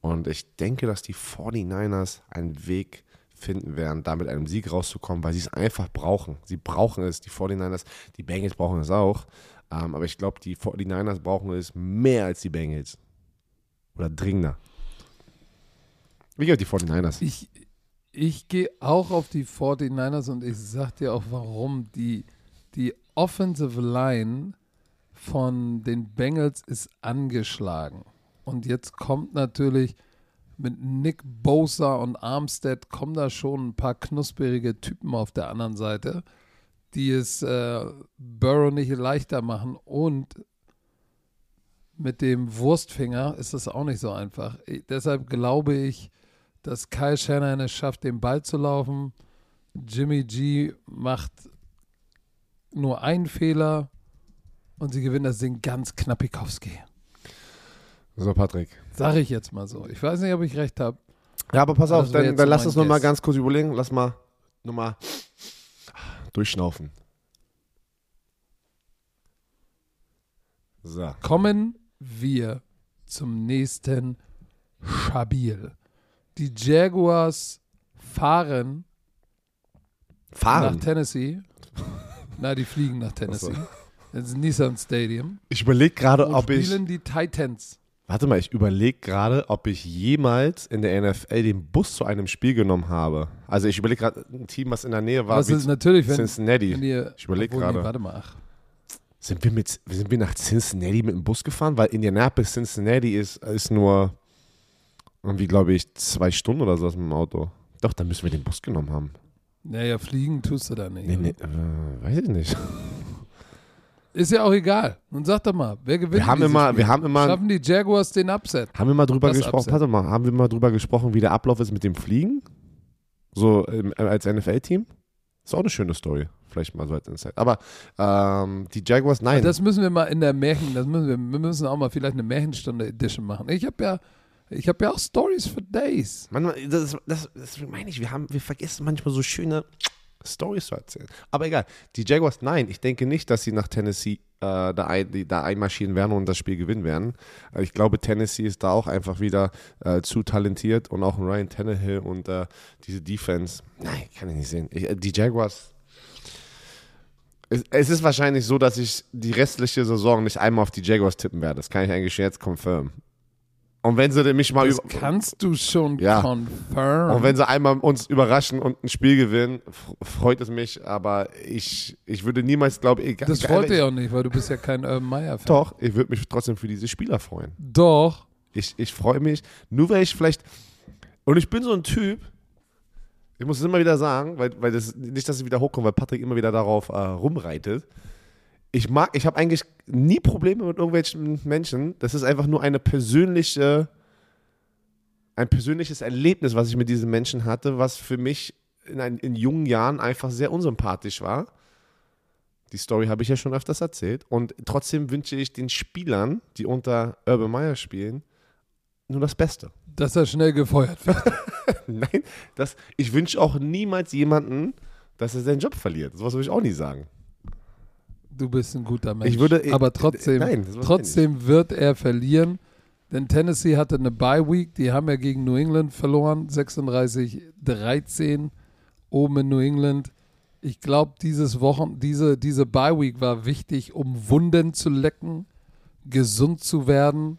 Und ich denke, dass die 49ers einen Weg finden werden, da mit einem Sieg rauszukommen, weil sie es einfach brauchen. Sie brauchen es, die 49ers, die Bengals brauchen es auch. Ähm, aber ich glaube, die 49ers brauchen es mehr als die Bengals. Oder dringender. Ich gehe die 49ers. Ich, ich gehe auch auf die 49ers und ich sag dir auch warum. Die, die Offensive Line von den Bengals ist angeschlagen. Und jetzt kommt natürlich mit Nick Bosa und Armstead kommen da schon ein paar knusperige Typen auf der anderen Seite, die es äh, Burrow nicht leichter machen. Und mit dem Wurstfinger ist das auch nicht so einfach. Ich, deshalb glaube ich, dass Kyle Shanahan es schafft, den Ball zu laufen. Jimmy G macht nur einen Fehler und sie gewinnen das Ding ganz knappikowski. So, Patrick. Sag ich jetzt mal so. Ich weiß nicht, ob ich recht habe. Ja, aber pass auf, dann, dann lass uns noch mal Guess. ganz kurz überlegen. Lass mal nochmal durchschnaufen. So. Kommen wir zum nächsten Schabil. Die Jaguars fahren nach Fahren. Tennessee. Na, die fliegen nach Tennessee. Das ist Nissan Stadium. Ich überlege gerade, ob ich. spielen die Titans. Warte mal, ich überlege gerade, ob ich jemals in der NFL den Bus zu einem Spiel genommen habe. Also ich überlege gerade, ein Team, was in der Nähe war, Was wie ist natürlich, wenn, Cincinnati. wenn ihr. Ich überleg obwohl, nee, gerade. Warte mal, ach. Sind wir, mit, sind wir nach Cincinnati mit dem Bus gefahren? Weil Indianapolis, Cincinnati ist, ist nur irgendwie, glaube ich, zwei Stunden oder so mit dem Auto. Doch, dann müssen wir den Bus genommen haben. Naja, fliegen tust du da nicht. Nee, nee, äh, weiß ich nicht. Ist ja auch egal. Nun sag doch mal, wer gewinnt Wir haben immer, Spiel? wir haben immer, Schaffen die Jaguars den Upset? haben wir mal drüber Das gesprochen, Upset. warte mal, haben wir mal drüber gesprochen, wie der Ablauf ist mit dem Fliegen? So ähm, als NFL-Team? Ist auch eine schöne Story. Vielleicht mal so als Insight. Aber ähm, die Jaguars, nein. Das müssen wir mal in der Märchen, das müssen wir, wir müssen auch mal vielleicht eine Märchenstunde Edition machen. Ich habe ja, ich habe ja auch Stories for Days. Manchmal, das, das, das meine ich, wir, haben, wir vergessen manchmal so schöne Stories zu erzählen. Aber egal, die Jaguars, nein, ich denke nicht, dass sie nach Tennessee äh, da, ein, da einmarschieren werden und das Spiel gewinnen werden. Äh, Ich glaube, Tennessee ist da auch einfach wieder äh, zu talentiert und auch Ryan Tannehill und äh, diese Defense, nein, kann ich nicht sehen. Ich, äh, die Jaguars, es, ist wahrscheinlich so, dass ich die restliche Saison nicht einmal auf die Jaguars tippen werde. Das kann ich eigentlich jetzt confirmen. Und wenn sie mich mal Das über kannst du schon Ja. confirm. und wenn sie einmal uns überraschen und ein Spiel gewinnen, freut es mich. Aber ich, ich würde niemals, glaube ich, das freut dich auch nicht, weil du bist ja kein Urban Meyer-Fan. Doch, ich würde mich trotzdem für diese Spieler freuen. Doch. Ich, ich freue mich, nur weil ich vielleicht. Und ich bin so ein Typ, ich muss es immer wieder sagen, weil, weil das nicht, dass ich wieder hochkomme, weil Patrick immer wieder darauf äh, rumreitet. Ich mag, ich habe eigentlich nie Probleme mit irgendwelchen Menschen. Das ist einfach nur eine persönliche, ein persönliches Erlebnis, was ich mit diesen Menschen hatte, was für mich in, ein, in jungen Jahren einfach sehr unsympathisch war. Die Story habe ich ja schon öfters erzählt. Und trotzdem wünsche ich den Spielern, die unter Urban Meyer spielen, nur das Beste. Dass er schnell gefeuert wird. Nein, das, ich wünsche auch niemals jemanden, dass er seinen Job verliert. Sowas würde ich auch nie sagen. Du bist ein guter Mensch. Ich würde- Aber trotzdem, Nein, trotzdem wird er verlieren. Denn Tennessee hatte eine Bye Week. Die haben ja gegen New England verloren. 36-13 oben in New England. Ich glaube, dieses Wochen, diese, diese Bye Week war wichtig, um Wunden zu lecken, gesund zu werden.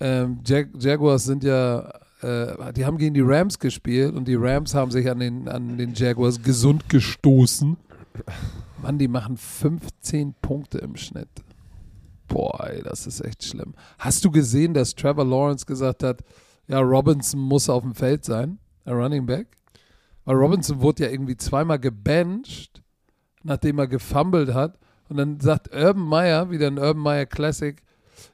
Ähm, Jag Jaguars sind ja, äh, die haben gegen die Rams gespielt und die Rams haben sich an den, an den Jaguars gesund gestoßen. Mann, die machen 15 Punkte im Schnitt. Boah, ey, das ist echt schlimm. Hast du gesehen, dass Trevor Lawrence gesagt hat, ja, Robinson muss auf dem Feld sein, der Running Back? Weil Robinson wurde ja irgendwie zweimal gebencht, nachdem er gefumbled hat. Und dann sagt Urban Meyer, wieder ein Urban Meyer Classic,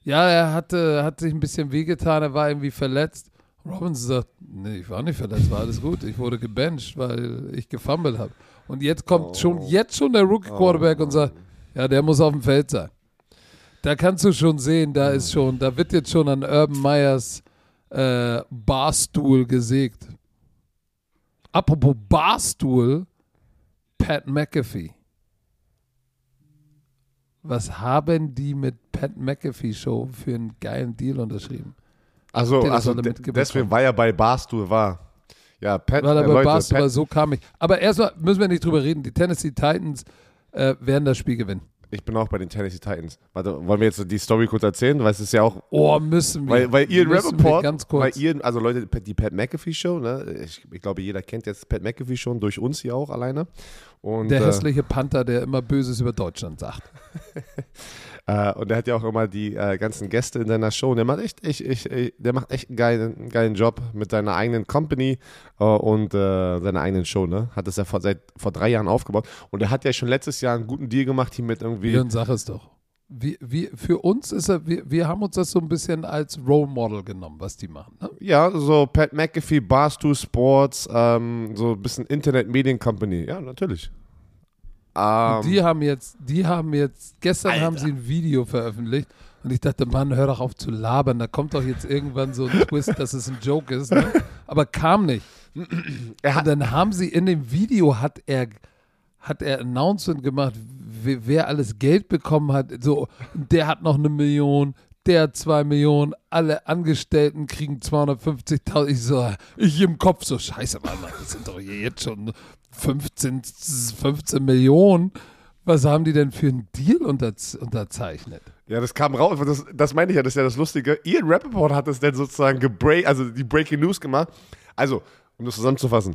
ja, er hatte, hat sich ein bisschen wehgetan, er war irgendwie verletzt. Robinson sagt, nee, ich war nicht verletzt, war alles gut. Ich wurde gebencht, weil ich gefumbled habe. Und jetzt kommt schon, jetzt schon der Rookie Quarterback und sagt, ja, der muss auf dem Feld sein. Da kannst du schon sehen, da ist schon, da wird jetzt schon an Urban Meyers äh, Barstuhl gesägt. Apropos Barstuhl, Pat McAfee. Was haben die mit Pat McAfee Show für einen geilen Deal unterschrieben? Also, also deswegen, weil er bei Barstool war. Ja, Pat, Weil er äh, bei Leute, Pat, so kam ich. Aber erstmal müssen wir nicht drüber reden. Die Tennessee Titans äh, werden das Spiel gewinnen. ich bin auch bei den Tennessee Titans. Warte, wollen wir jetzt die Story kurz erzählen? Weil es ist ja auch Oh, müssen wir. Weil, weil Ian Rappaport, ganz weil kurz. Ian, also Leute, die Pat McAfee Show, ne? ich, ich glaube, jeder kennt jetzt Pat McAfee schon, durch uns hier auch alleine. Und, der äh, hässliche Panther, der immer Böses über Deutschland sagt. Äh, und der hat ja auch immer die äh, ganzen Gäste in seiner Show. Und der macht echt, ich, ich, der macht echt einen geilen, einen geilen Job mit seiner eigenen Company äh, und äh, seiner eigenen Show. Ne? Hat das ja vor, seit vor drei Jahren aufgebaut. Und er hat ja schon letztes Jahr einen guten Deal gemacht hier mit irgendwie. Björn, sag es doch. Wir, wir, für uns ist er, wir, wir haben uns das so ein bisschen als Role Model genommen, was die machen. Ne? Ja, so Pat McAfee, Barstool Sports, ähm, so ein bisschen Internet Medien Company. Ja, natürlich. Ähm, Und die haben jetzt, die haben jetzt, gestern Alter. haben sie ein Video veröffentlicht und ich dachte, Mann, hör doch auf zu labern, da kommt doch jetzt irgendwann so ein Twist, dass es ein Joke ist. Ne? Aber kam nicht. Und dann haben sie in dem Video hat er hat er Announcement gemacht, wer, alles Geld bekommen hat. So, der hat noch eine Million, der hat zwei Millionen, alle Angestellten kriegen 250.000. Ich so, ich im Kopf so, scheiße, Mann, das sind doch hier jetzt schon 15, 15 Millionen. Was haben die denn für einen Deal unter, unterzeichnet? Ja, das kam raus. Das, das meine ich ja, das ist ja das Lustige. Ian Rappaport hat es dann sozusagen gebreak, also die Breaking News gemacht. Also, um das zusammenzufassen.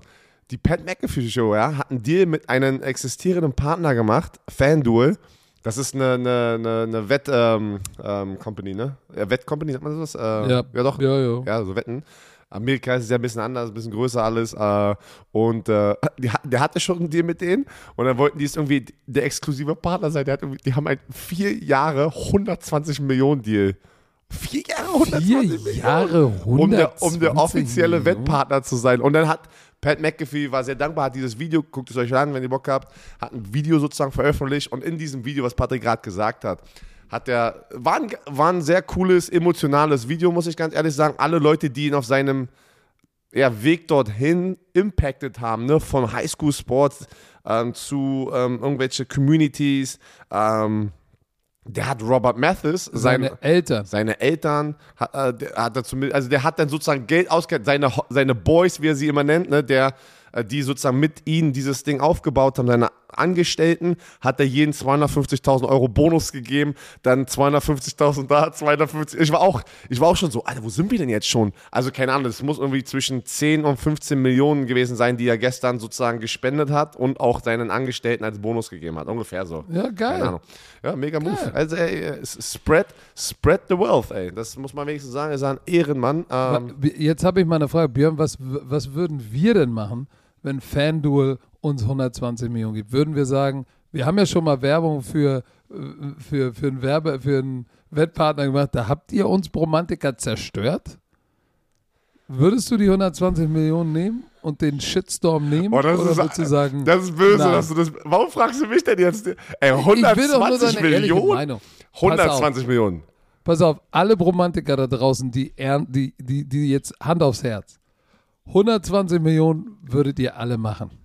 Die Pat McAfee Show, ja, hat einen Deal mit einem existierenden Partner gemacht, FanDuel. Das ist eine, eine, eine, eine Wett-Company, ne? Ja, Wett-Company, sagt man das? Äh, Ja. ja, doch. Ja, ja. Ja, so Wetten. Amerika ist ja ein bisschen anders, ein bisschen größer alles. Äh, und äh, die, der hatte schon einen Deal mit denen. Und dann wollten die es irgendwie der exklusive Partner sein. Der hat irgendwie, die haben einen vier Jahre 120 Millionen Deal. Vier Jahre 120 Vier Millionen. Jahre, 120 Um der, um der offizielle Millionen. Wettpartner zu sein. Und dann hat Pat McAfee, war sehr dankbar, hat dieses Video, guckt es euch an, wenn ihr Bock habt, hat ein Video sozusagen veröffentlicht. Und in diesem Video, was Patrick gerade gesagt hat, hat der, war ein, war ein sehr cooles, emotionales Video, muss ich ganz ehrlich sagen. Alle Leute, die ihn auf seinem ja, Weg dorthin impacted haben, ne? von Highschool Sports ähm, zu ähm, irgendwelche Communities. Ähm, der hat Robert Mathis, seine, Seine Eltern. seine Eltern, hat, äh, der, hat dazu, also der hat dann sozusagen Geld ausgegeben, seine, seine Boys, wie er sie immer nennt, ne? der, äh, die sozusagen mit ihm dieses Ding aufgebaut haben, seine Angestellten hat er jeden 250.000 Euro Bonus gegeben, dann 250.000 da, 250. Ich war auch, ich war auch schon so, Alter, wo sind wir denn jetzt schon? Also keine Ahnung, es muss irgendwie zwischen 10 und 15 Millionen gewesen sein, die er gestern sozusagen gespendet hat und auch seinen Angestellten als Bonus gegeben hat. Ungefähr so. Ja, geil. Keine Ahnung. Ja, mega Move. Also ey, spread, spread the wealth, ey. Das muss man wenigstens sagen. Er ist ein Ehrenmann. Ähm, Jetzt habe ich mal eine Frage, Björn, was, was würden wir denn machen, wenn FanDuel uns 120 Millionen gibt? Würden wir sagen, wir haben ja schon mal Werbung für, für, für, einen, Werbe, für einen Wettpartner gemacht, da habt ihr uns Bromantiker zerstört? Würdest du die 120 Millionen nehmen und den Shitstorm nehmen? Oh, das oder ist, du sagen, das ist böse, nein? dass du das. Warum fragst du mich denn jetzt? Ey, ich will doch nur 120 deine ehrliche Millionen? Meinung. Pass auf. 120 Millionen. Pass auf, alle Bromantiker da draußen, die, die, die, die jetzt Hand aufs Herz. 120 Millionen würdet ihr alle machen.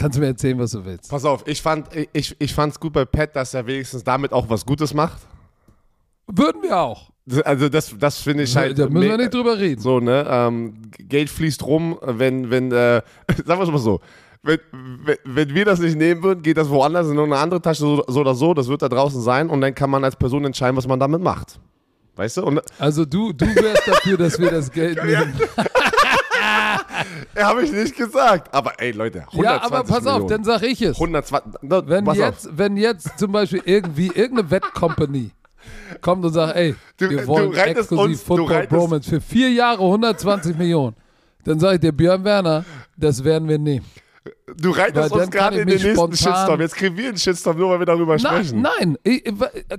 Kannst du mir erzählen, was du willst? Pass auf, ich fand es ich, ich fand's gut bei Pat, dass er wenigstens damit auch was Gutes macht. Würden wir auch. Also das, das finde ich halt. da müssen wir nicht drüber reden. So, ne? Ähm, Geld fließt rum, wenn, wenn, äh, sagen wir es mal so. Wenn, wenn, wenn wir das nicht nehmen würden, geht das woanders in eine andere Tasche, so, so oder so. Das wird da draußen sein und dann kann man als Person entscheiden, was man damit macht. Weißt du? Und Also du, du wärst dafür, dass wir das Geld nehmen. habe ich nicht gesagt. Aber ey, Leute, 120 Ja, aber pass auf, Millionen. dann sag ich es. 120. Na, Wenn jetzt, auf. wenn jetzt zum Beispiel irgendwie irgendeine Wettcompany kommt und sagt, ey, Du- wir wollen exklusiv uns- Football Bromance für vier Jahre 120 Millionen, dann sage ich dir, Björn Werner, das werden wir nehmen. Du reitest uns gerade in den nächsten Shitstorm. Jetzt kriegen wir einen Shitstorm, nur weil wir darüber Nein, sprechen. nein, ich,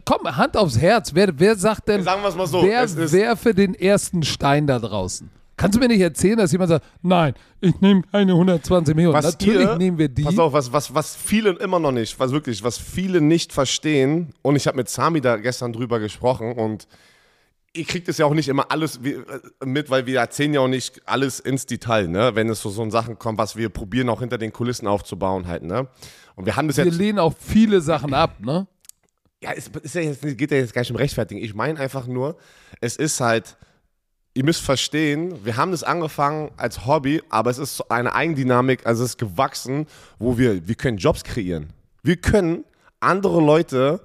komm, Hand aufs Herz. Wer, wer sagt denn, Sagen wir mal so. wer ist, werfe den ersten Stein da draußen? Kannst du mir nicht erzählen, dass jemand sagt, nein, ich nehme keine 120 Millionen. was Natürlich ihr, nehmen wir die. Pass auf, was, was, was viele immer noch nicht, was wirklich, was viele nicht verstehen, und ich habe mit Sami da gestern drüber gesprochen und ihr kriegt es ja auch nicht immer alles äh, mit, weil wir erzählen ja auch nicht alles ins Detail, ne? wenn es so, so Sachen kommt, was wir probieren auch hinter den Kulissen aufzubauen halt. Ne? Und wir haben das wir jetzt lehnen auch viele Sachen ab, ne? Ja, es ist ja jetzt, geht ja jetzt gar nicht um Rechtfertigen. Ich meine einfach nur, es ist halt, ihr müsst verstehen, wir haben das angefangen als Hobby, aber es ist eine Eigendynamik, also es ist gewachsen, wo wir, wir können Jobs kreieren. Wir können andere Leute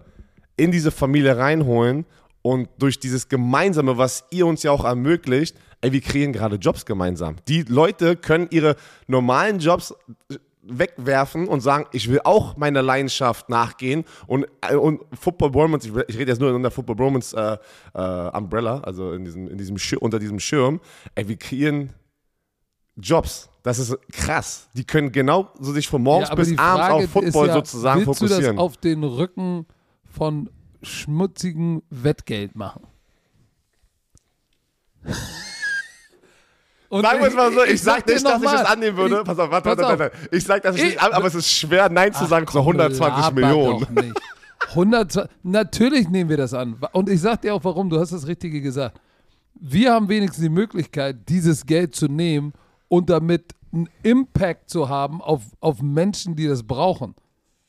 in diese Familie reinholen und durch dieses Gemeinsame, was ihr uns ja auch ermöglicht, ey, wir kreieren gerade Jobs gemeinsam. Die Leute können ihre normalen Jobs wegwerfen und sagen, ich will auch meiner Leidenschaft nachgehen und, äh, und Football Bromance, ich, ich rede jetzt nur in der Football Bromance äh, äh, Umbrella, also in diesem, in diesem unter diesem Schirm, ey, wir kreieren Jobs. Das ist krass. Die können genau so sich von morgens Ja, bis abends auf Football ja, sozusagen willst du das fokussieren. auf den Rücken von schmutzigem Wettgeld machen? Und Sagen wir es mal so, ich, sag dir nicht, dass ich es mal, annehmen würde. ich- pass auf, warte, warte, warte. Ich sag das Ich- nicht an, aber es ist schwer, Nein zu sagen zu 120 Laber Millionen. Doch nicht. 120, natürlich nehmen wir das an. Und ich sag dir auch warum, du hast das Richtige gesagt. Wir haben wenigstens die Möglichkeit, dieses Geld zu nehmen und damit einen Impact zu haben auf, auf Menschen, die das brauchen.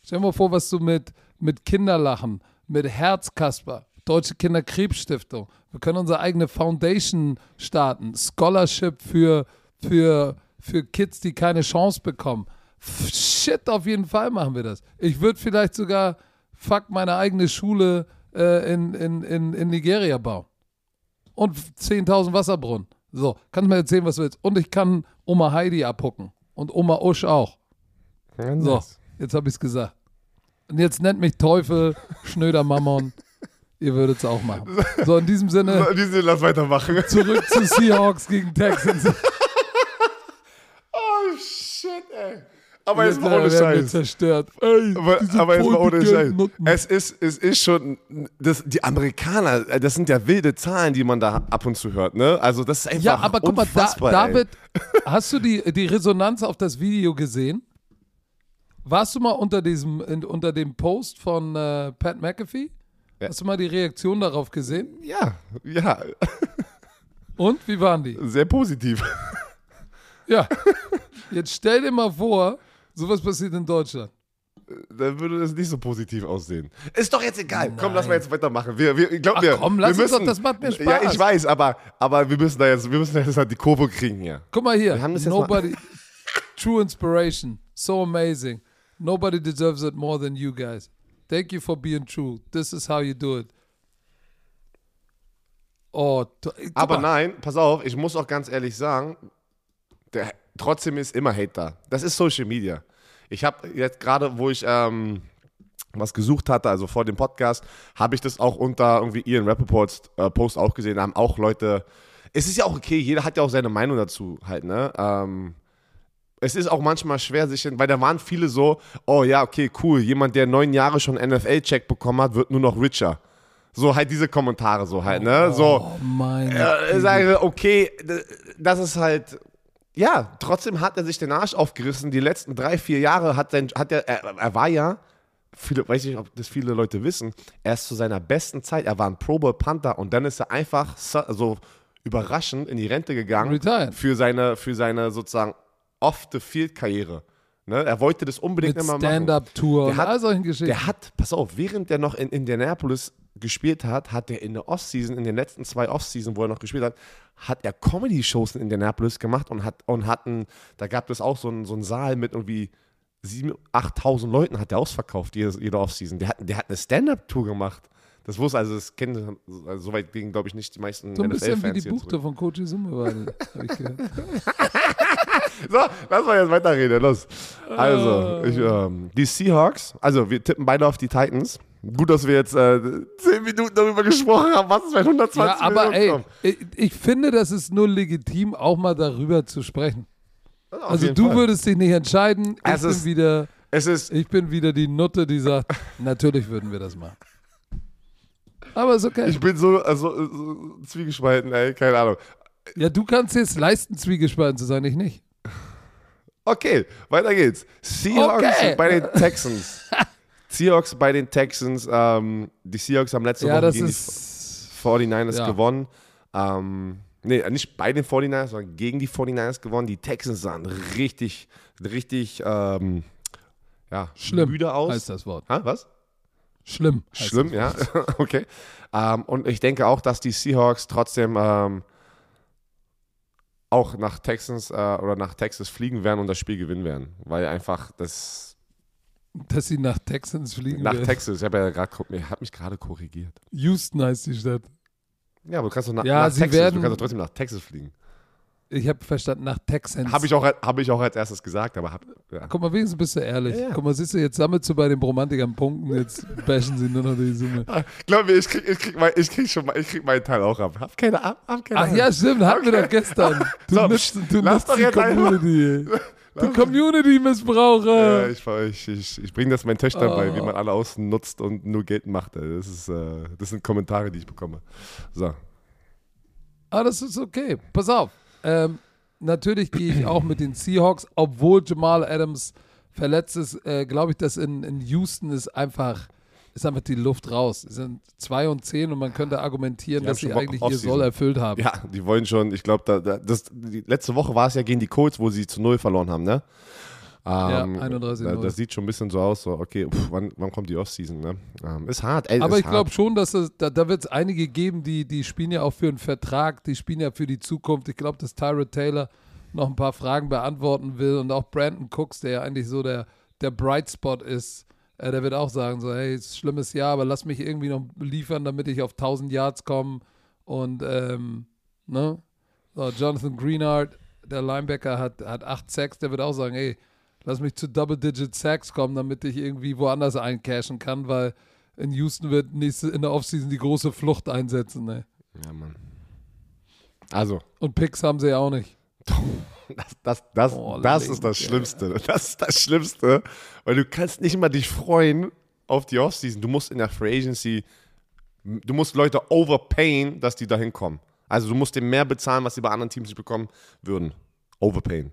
Stell dir mal vor, was du mit, mit Kinderlachen, mit Herzkasper, Deutsche Kinderkrebsstiftung, wir können unsere eigene Foundation starten, Scholarship für, für, für Kids, die keine Chance bekommen. Shit, auf jeden Fall machen wir das. Ich würde vielleicht sogar, fuck, meine eigene Schule äh, in, in, in, in Nigeria bauen. Und 10.000 Wasserbrunnen. So, kannst mir erzählen, was du willst. Und ich kann Oma Heidi abhucken. Und Oma Usch auch. So, jetzt habe ich es gesagt. Und jetzt nennt mich Teufel, Schnöder Mammon. Ihr würdet es auch machen. So, in diesem Sinne, So, diese, lass weitermachen. zurück zu Seahawks gegen Texans. Oh, shit, ey. Aber jetzt Jetzt mal ohne Scheiß. zerstört. Ey, Aber, aber jetzt mal ohne Scheiß. Es ist, es ist schon, das, die Amerikaner, äh, das sind ja wilde Zahlen, die man da ab und zu hört, ne? Also das ist einfach Ja, aber guck mal, da. David, hast du die, die Resonanz auf das Video gesehen? Warst du mal unter diesem, in, unter dem Post von äh, Pat McAfee? Ja. Hast du mal die Reaktion darauf gesehen? Ja, ja, Und wie waren die? sehr positiv. Ja. Jetzt stell dir mal vor, sowas passiert in Deutschland. Dann würde das nicht so positiv aussehen. Ist doch jetzt egal. Komm, lass mal jetzt weitermachen. Wir, wir, glaub Ach mir, komm, lass wir uns doch, müssen, das macht mir Ja, Spaß. ich weiß, aber, aber wir müssen da jetzt, wir müssen jetzt halt die Kurve kriegen hier. Guck mal hier. Wir haben das jetzt Nobody. True Inspiration. So amazing. Nobody deserves it more than you guys. Thank you for being true. This is how you do it. Oh, aber nein, pass auf, ich muss auch ganz ehrlich sagen, der, trotzdem ist immer Hate da. Das ist Social Media. Ich habe jetzt gerade, wo ich ähm, was gesucht hatte, also vor dem Podcast, habe ich das auch unter irgendwie Ian Rappaports äh, Post auch gesehen. Da haben auch Leute. Es ist ja auch okay, jeder hat ja auch seine Meinung dazu halt, ne? Ähm, es ist auch manchmal schwer, sich, weil da waren viele so, oh ja, okay, cool, jemand, der neun Jahre schon NFL-Check bekommen hat, wird nur noch richer. So halt diese Kommentare so halt, ne? So, oh, mein äh, sage, okay, das ist halt, ja, trotzdem hat er sich den Arsch aufgerissen. Die letzten drei, vier Jahre hat, sein, hat er, er, er war ja, viele, weiß nicht, ob das viele Leute wissen, er ist zu seiner besten Zeit, er war ein Pro Bowl Panther und dann ist er einfach so überraschend in die Rente gegangen Retired. für seine, für seine sozusagen Off-the-Field-Karriere. Ne? Er wollte das unbedingt immer machen. Stand-Up-Tour und hat, all solchen Geschichten. Der hat, pass auf, während der noch in Indianapolis gespielt hat, hat er in der Offseason, in den letzten zwei Offseason, wo er noch gespielt hat, hat er Comedy-Shows in Indianapolis gemacht und hat, und hatten, da gab es auch so einen, so einen Saal mit irgendwie 7.000, 8.000 Leuten hat er ausverkauft, jede, jede Offseason. Der hat, der hat eine Stand-Up-Tour gemacht. Das wusste, also das kennen, also soweit gingen, glaube ich, nicht die meisten So ein bisschen wie die Buchte von Coach Summe habe ich gehört. So, lass mal jetzt weiterreden, los. Also, ich, ähm, die Seahawks, also wir tippen beide auf die Titans. Gut, dass wir jetzt äh, 10 Minuten darüber gesprochen haben, was ist bei 120 Ja, aber Millionen ey, kommt. ich, ich finde, das ist nur legitim, auch mal darüber zu sprechen. Also jeden du Fall. würdest dich nicht entscheiden, ich Es bin ist- wieder, Es ist, ich bin wieder die Nutte, die sagt, natürlich würden wir das machen. Aber ist okay. ich bin so, also, so zwiegespalten, ey, keine Ahnung. ja, du kannst jetzt leisten, zwiegespalten zu sein, ich nicht. Okay, weiter geht's. Seahawks Okay. bei den Texans. Seahawks bei den Texans. Ähm, die Seahawks haben letzte Ja, Woche gegen die 49ers ja. gewonnen. Ähm, nee, nicht bei den 49ers, sondern gegen die 49ers gewonnen. Die Texans sahen richtig, richtig ähm, ja, Schlimm müde aus. heißt das Wort. Ha, was? Schlimm. Schlimm, ja. okay. Ähm, und ich denke auch, dass die Seahawks trotzdem ähm, auch nach Texans äh, oder nach Texas fliegen werden und das Spiel gewinnen werden. Weil einfach das das. Dass sie nach Texans fliegen. nach werden. Texas, ich habe ja gerade habe mich gerade korrigiert. Houston heißt die Stadt. Ja, aber du kannst doch nach, Ja, nach sie Texas, werden- du kannst doch trotzdem nach Texas fliegen. Ich habe verstanden, nach Texans. Habe ich, auch- hab ich auch als erstes gesagt, aber hab, ja. Guck mal, wenigstens bist du ehrlich. Ja, ja. Guck mal, siehst du, jetzt sammelst du bei den Bromantikern Punkten, jetzt bashen sie nur noch die Summe. Glaub mir, ich krieg, ich, krieg mein, ich, krieg schon, mal- ich krieg meinen Teil auch ab. Hab keine, hab, hab keine Ach Ahnung. ja, stimmt, hatten wir doch gestern. Du So, nutzt, du nutzt doch die Community. Du Ja, Community-Missbraucher. ich, ich, ich, ich bringe das meinen Töchtern bei, wie Oh. man alle außen nutzt und nur Geld macht. Das, ist, äh, das sind Kommentare, die ich bekomme. So. Ah, das ist okay. Pass auf. Ähm, natürlich gehe ich auch mit den Seahawks, obwohl Jamal Adams verletzt ist, äh, glaube ich, dass in, in Houston ist einfach, ist einfach die Luft raus. Sie sind 2 und 10 und man könnte argumentieren, dass sie Bock eigentlich ihr. Soll erfüllt haben. Ja, die wollen schon, ich glaube, da, da, das, die letzte Woche war es ja gegen die Colts, wo sie zu Null verloren haben, ne? Ähm, 31-0. da, Das sieht schon ein bisschen so aus, so, okay, pff, wann, wann kommt die Offseason, ne? Ähm, ist hart, ey, Aber ist ich glaube schon, dass es, da, da wird es einige geben, die, die spielen ja auch für einen Vertrag, die spielen ja für die Zukunft. Ich glaube, dass Tyrod Taylor noch ein paar Fragen beantworten will und auch Brandon Cooks, der ja eigentlich so der, der Bright Spot ist, äh, der wird auch sagen, so, hey, ist ein schlimmes Jahr, aber lass mich irgendwie noch liefern, damit ich auf 1000 Yards komme und, ähm, ne? So, Jonathan Greenard, der Linebacker, hat, hat acht Sacks, der wird auch sagen, hey, lass mich zu Double-Digit Sacks kommen, damit ich irgendwie woanders eincashen kann, weil in Houston wird nächste, in der Offseason die große Flucht einsetzen. Ne? Ja, Mann. Also, Und Picks haben sie ja auch nicht. das, das, das, Oh, das Link, ist das. Schlimmste. Das ist das Schlimmste, weil du kannst nicht mal dich freuen auf die Offseason. Du musst in der Free Agency, du musst Leute overpayen, dass die da hinkommen. Also du musst denen mehr bezahlen, was sie bei anderen Teams nicht bekommen würden. Overpayen.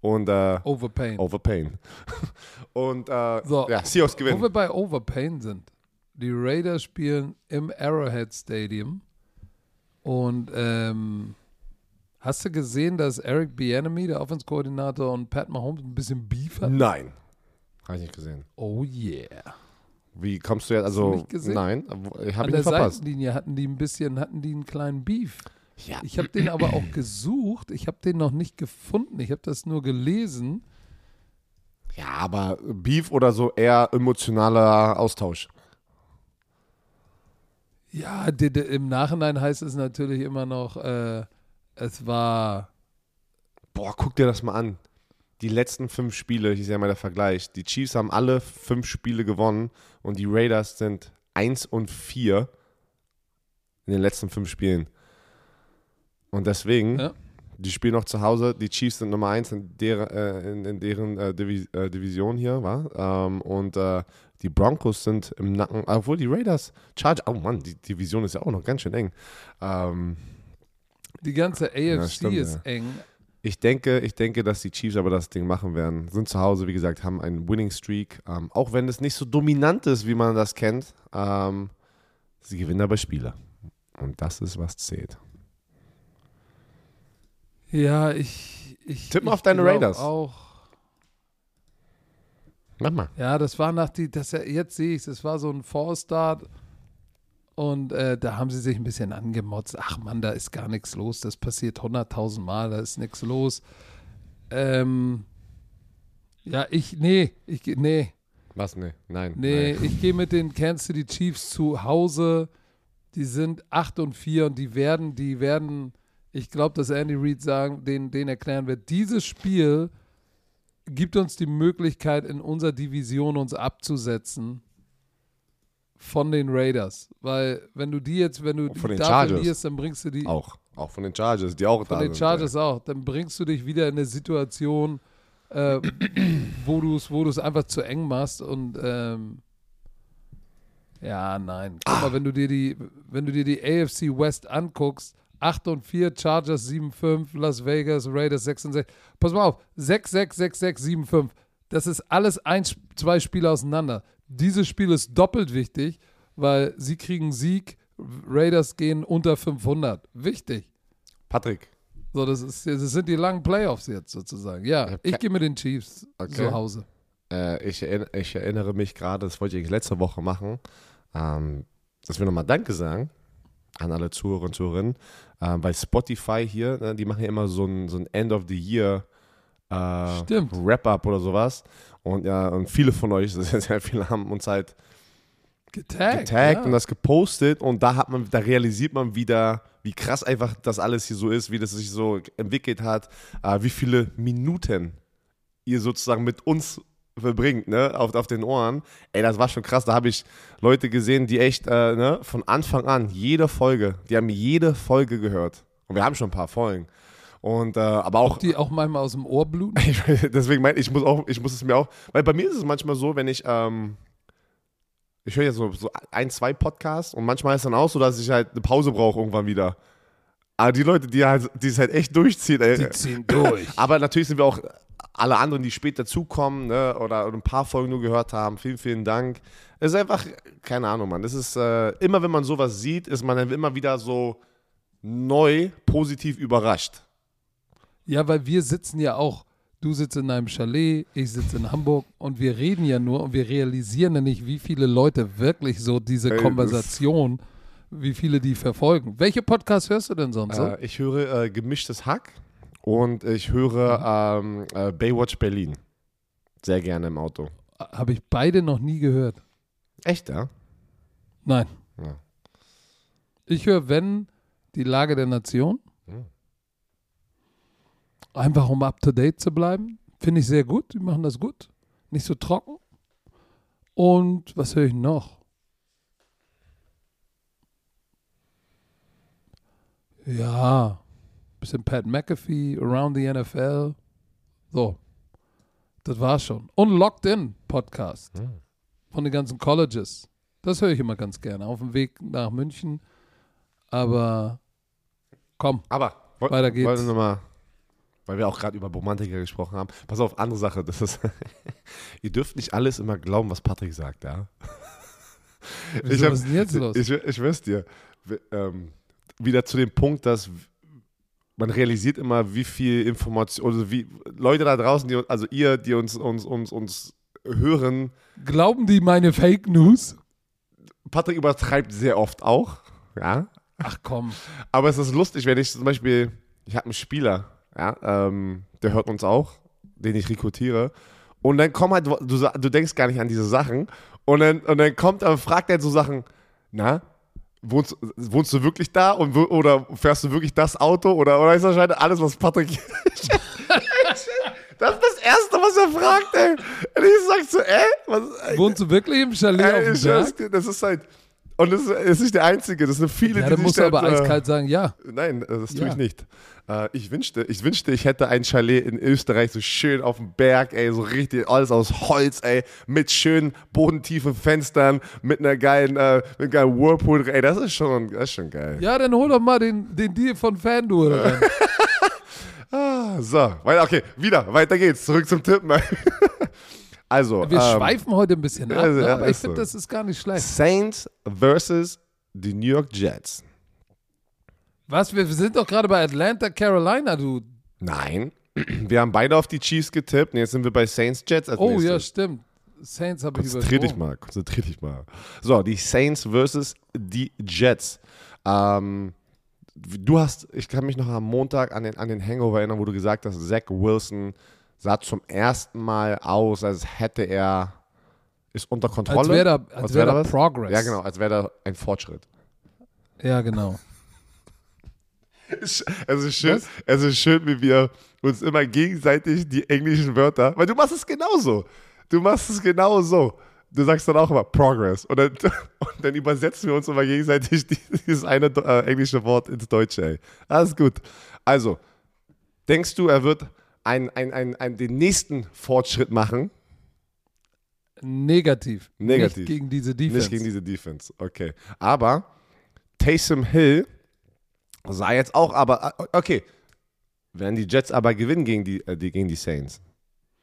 Und äh, Overpain. overpayen. Und äh, So, ja, Seahawks Wo gewinnen. wir bei Overpain sind. Die Raiders spielen im Arrowhead Stadium. Und ähm, hast du gesehen, dass Eric Bieniemy, der Offense-Koordinator, und Pat Mahomes ein bisschen Beef hatten? Nein. Habe ich nicht gesehen. Oh yeah. Wie kommst du jetzt? Also, nicht gesehen? nein, habe ich der nicht verpasst. Seitenlinie hatten die ein bisschen, hatten die einen kleinen Beef. Ja. Ich habe den aber auch gesucht. Ich habe den noch nicht gefunden. Ich habe das nur gelesen. Ja, aber Beef oder so eher emotionaler Austausch. Ja, die, die, im Nachhinein heißt es natürlich immer noch, äh, es war. Boah, guck dir das mal an. Die letzten fünf Spiele, hier ist ja mal der Vergleich. Die Chiefs haben alle fünf Spiele gewonnen und die Raiders sind 1 und 4 in den letzten fünf Spielen. Und deswegen, Ja. die spielen noch zu Hause. Die Chiefs sind Nummer 1 in, der, äh, in, in deren äh, Divi äh, Division hier, war. Ähm, und äh, die Broncos sind im Nacken, obwohl die Raiders, Charge, oh Mann, die Division ist ja auch noch ganz schön eng. Ähm, Die ganze AFC stimmt, ist ja. eng. ich denke, ich denke, dass die Chiefs aber das Ding machen werden. Sind zu Hause, wie gesagt, haben einen Winning Streak. Ähm, auch wenn es nicht so dominant ist, wie man das kennt. Ähm, sie gewinnen aber Spiele. Und das ist, was zählt. Ja, ich. ich Tippen ich auf deine Raiders. Auch. Mach mal. Ja, das war nach die, das jetzt sehe ich es, es war so ein Fall-Start und äh, da haben sie sich ein bisschen angemotzt. Ach Mann, da ist gar nichts los, das passiert hunderttausend Mal, da ist nichts los. Ähm, ja, ich, nee, ich, nee, Was? Nee, nein. nee, nein. ich gehe mit den Kansas City Chiefs zu Hause. Die sind 8 und 4 und die werden, die werden, ich glaube, dass Andy Reid sagen, den, den erklären wird, dieses Spiel gibt uns die Möglichkeit, in unserer Division uns abzusetzen von den Raiders. Weil wenn du die jetzt, wenn du Von die den da verlierst, dann bringst du die Auch. Auch von den Chargers, die auch von da den sind. Chargers auch, dann bringst du dich wieder in eine Situation, äh, wo du es wo du's einfach zu eng machst und ähm, ja, nein. Guck mal, wenn du dir die, wenn du dir die AFC West anguckst, 8 und 4, Chargers 7, 5, Las Vegas, Raiders 6 und 6. Pass mal auf, 6, 6, 6, 6, 7, 5. Das ist alles ein, zwei Spiele auseinander. Dieses Spiel ist doppelt wichtig, weil sie kriegen Sieg, Raiders gehen unter 500. Wichtig. Patrick, So, das, ist, das sind die langen Playoffs jetzt sozusagen. Ja, ich gehe mit den Chiefs Okay. zu Hause. äh, ich, erinner, ich erinnere mich gerade, das wollte ich eigentlich letzte Woche machen, ähm, dass wir nochmal Danke sagen an alle Zuhörer und Zuhörerinnen. Ähm, bei Spotify hier, ne, die machen ja immer so ein, so ein End of the Year äh. Wrap-Up oder sowas. Und ja, und viele von euch, sehr, sehr viele haben uns halt Getaggt. getaggt ja. und das gepostet und da hat man, da realisiert man wieder, wie krass einfach das alles hier so ist, wie das sich so entwickelt hat, äh, wie viele Minuten ihr sozusagen mit uns verbringt, ne, auf, auf den Ohren. Ey, das war schon krass. Da habe ich Leute gesehen, die echt, äh, ne, von Anfang an, jede Folge, die haben jede Folge gehört. Und wir haben schon ein paar Folgen. Und, äh, aber auch, die auch manchmal aus dem Ohr bluten. deswegen meine ich, muss auch, ich muss es mir auch, weil bei mir ist es manchmal so, wenn ich, ähm, ich höre ja so, so ein, zwei Podcasts und manchmal ist es dann auch so, dass ich halt eine Pause brauche irgendwann wieder. Aber die Leute, die halt, die es halt echt durchziehen, ey. Die ziehen durch. Aber natürlich sind wir auch alle anderen, die später dazukommen, ne, oder, oder ein paar Folgen nur gehört haben. Vielen, vielen Dank. Es ist einfach, keine Ahnung, Mann. Das ist, äh, immer wenn man sowas sieht, ist man dann immer wieder so neu positiv überrascht. Ja, weil wir sitzen ja auch. Du sitzt in einem Chalet, ich sitze in Hamburg und wir reden ja nur und wir realisieren ja nicht, wie viele Leute wirklich so diese Ey, Konversation, wie viele die verfolgen. Welche Podcasts hörst du denn sonst? so? Äh, ich höre äh, gemischtes Hack und ich höre ähm, äh, Baywatch Berlin. Sehr gerne im Auto. Habe ich beide noch nie gehört. Echt, ja? Nein. Ja. Ich höre, wenn, die Lage der Nation. Hm. Einfach um up to date zu bleiben. Finde ich sehr gut. Die machen das gut. Nicht so trocken. Und was höre ich noch? Ja. Bisschen Pat McAfee, Around the NFL. So. Das war's schon. Und Locked In Podcast Hm. von den ganzen Colleges. Das höre ich immer ganz gerne. Auf dem Weg nach München. Aber komm, Aber woll- Weiter geht's. wollte noch mal, weil wir auch gerade über Romantiker gesprochen haben. Pass auf, andere Sache. Das ist, ihr dürft nicht alles immer glauben, was Patrick sagt, ja? wieso, hab- was ist denn jetzt los? Ich, ich schwör's dir. Wir, ähm, wieder zu dem Punkt, dass man realisiert immer, wie viel Information, also wie Leute da draußen, die, also ihr, die uns, uns, uns, uns hören, Glauben die meine Fake News? Patrick übertreibt sehr oft auch, ja. Ach komm. Aber es ist lustig, wenn ich zum Beispiel, ich habe einen Spieler, ja, ähm, der hört uns auch, den ich rekrutiere. Und dann kommen halt, du, du denkst gar nicht an diese Sachen. Und dann, und dann kommt, dann fragt er so Sachen, na, wohnst, wohnst du wirklich da und, oder fährst du wirklich das Auto oder, oder ist wahrscheinlich alles, was Patrick. das ist das Erste, was er fragt, ey. Und ich sag so, äh? Was, Wohnst du wirklich im Chalet ey, auf dem Berg? Das ist halt. Und das ist nicht der Einzige, das sind viele, ja, die. Musst du aber äh, eiskalt sagen, ja. Nein, das tue ja. ich nicht. Äh, ich, wünschte, ich wünschte, ich hätte ein Chalet in Österreich, so schön auf dem Berg, ey, so richtig, alles aus Holz, ey, mit schönen bodentiefen Fenstern, mit einer geilen, äh, mit einem geilen Whirlpool, ey, das ist schon, das ist schon geil. Ja, dann hol doch mal den, den Deal von FanDuel ah, so, okay, wieder, weiter geht's, zurück zum Tippen. also, Wir ähm, schweifen heute ein bisschen ab, ne? aber ich finde, so. das ist gar nicht schlecht. Saints versus die New York Jets. Was? Wir sind doch gerade bei Atlanta, Carolina, du. Nein. Wir haben beide auf die Chiefs getippt und jetzt sind wir bei Saints Jets Oh nächstes. ja, stimmt. Saints habe ich Konzentrier dich mal, konzentrier dich mal. So, die Saints versus die Jets. Ähm, du hast, ich kann mich noch am Montag an den, an den Hangover erinnern, wo du gesagt hast, Zach Wilson sah zum ersten Mal aus, als hätte er, ist unter Kontrolle. Als wäre da, als als wär da Progress. Ja, genau, als wäre da ein Fortschritt. Ja, genau. Es ist schön, es ist schön, wie wir uns immer gegenseitig die englischen Wörter, weil du machst es genauso. Du machst es genauso. Du sagst dann auch immer Progress und dann, und dann übersetzen wir uns immer gegenseitig dieses eine äh, englische Wort ins Deutsche. Ey. Alles gut. Also, denkst du, er wird ein, ein, ein, ein, den nächsten Fortschritt machen? Negativ. Negativ. Nicht gegen diese Defense. Nicht gegen diese Defense, okay. Aber Taysom Hill Sah jetzt auch, aber äh, okay. Werden die Jets aber gewinnen gegen die, äh, die, gegen die Saints?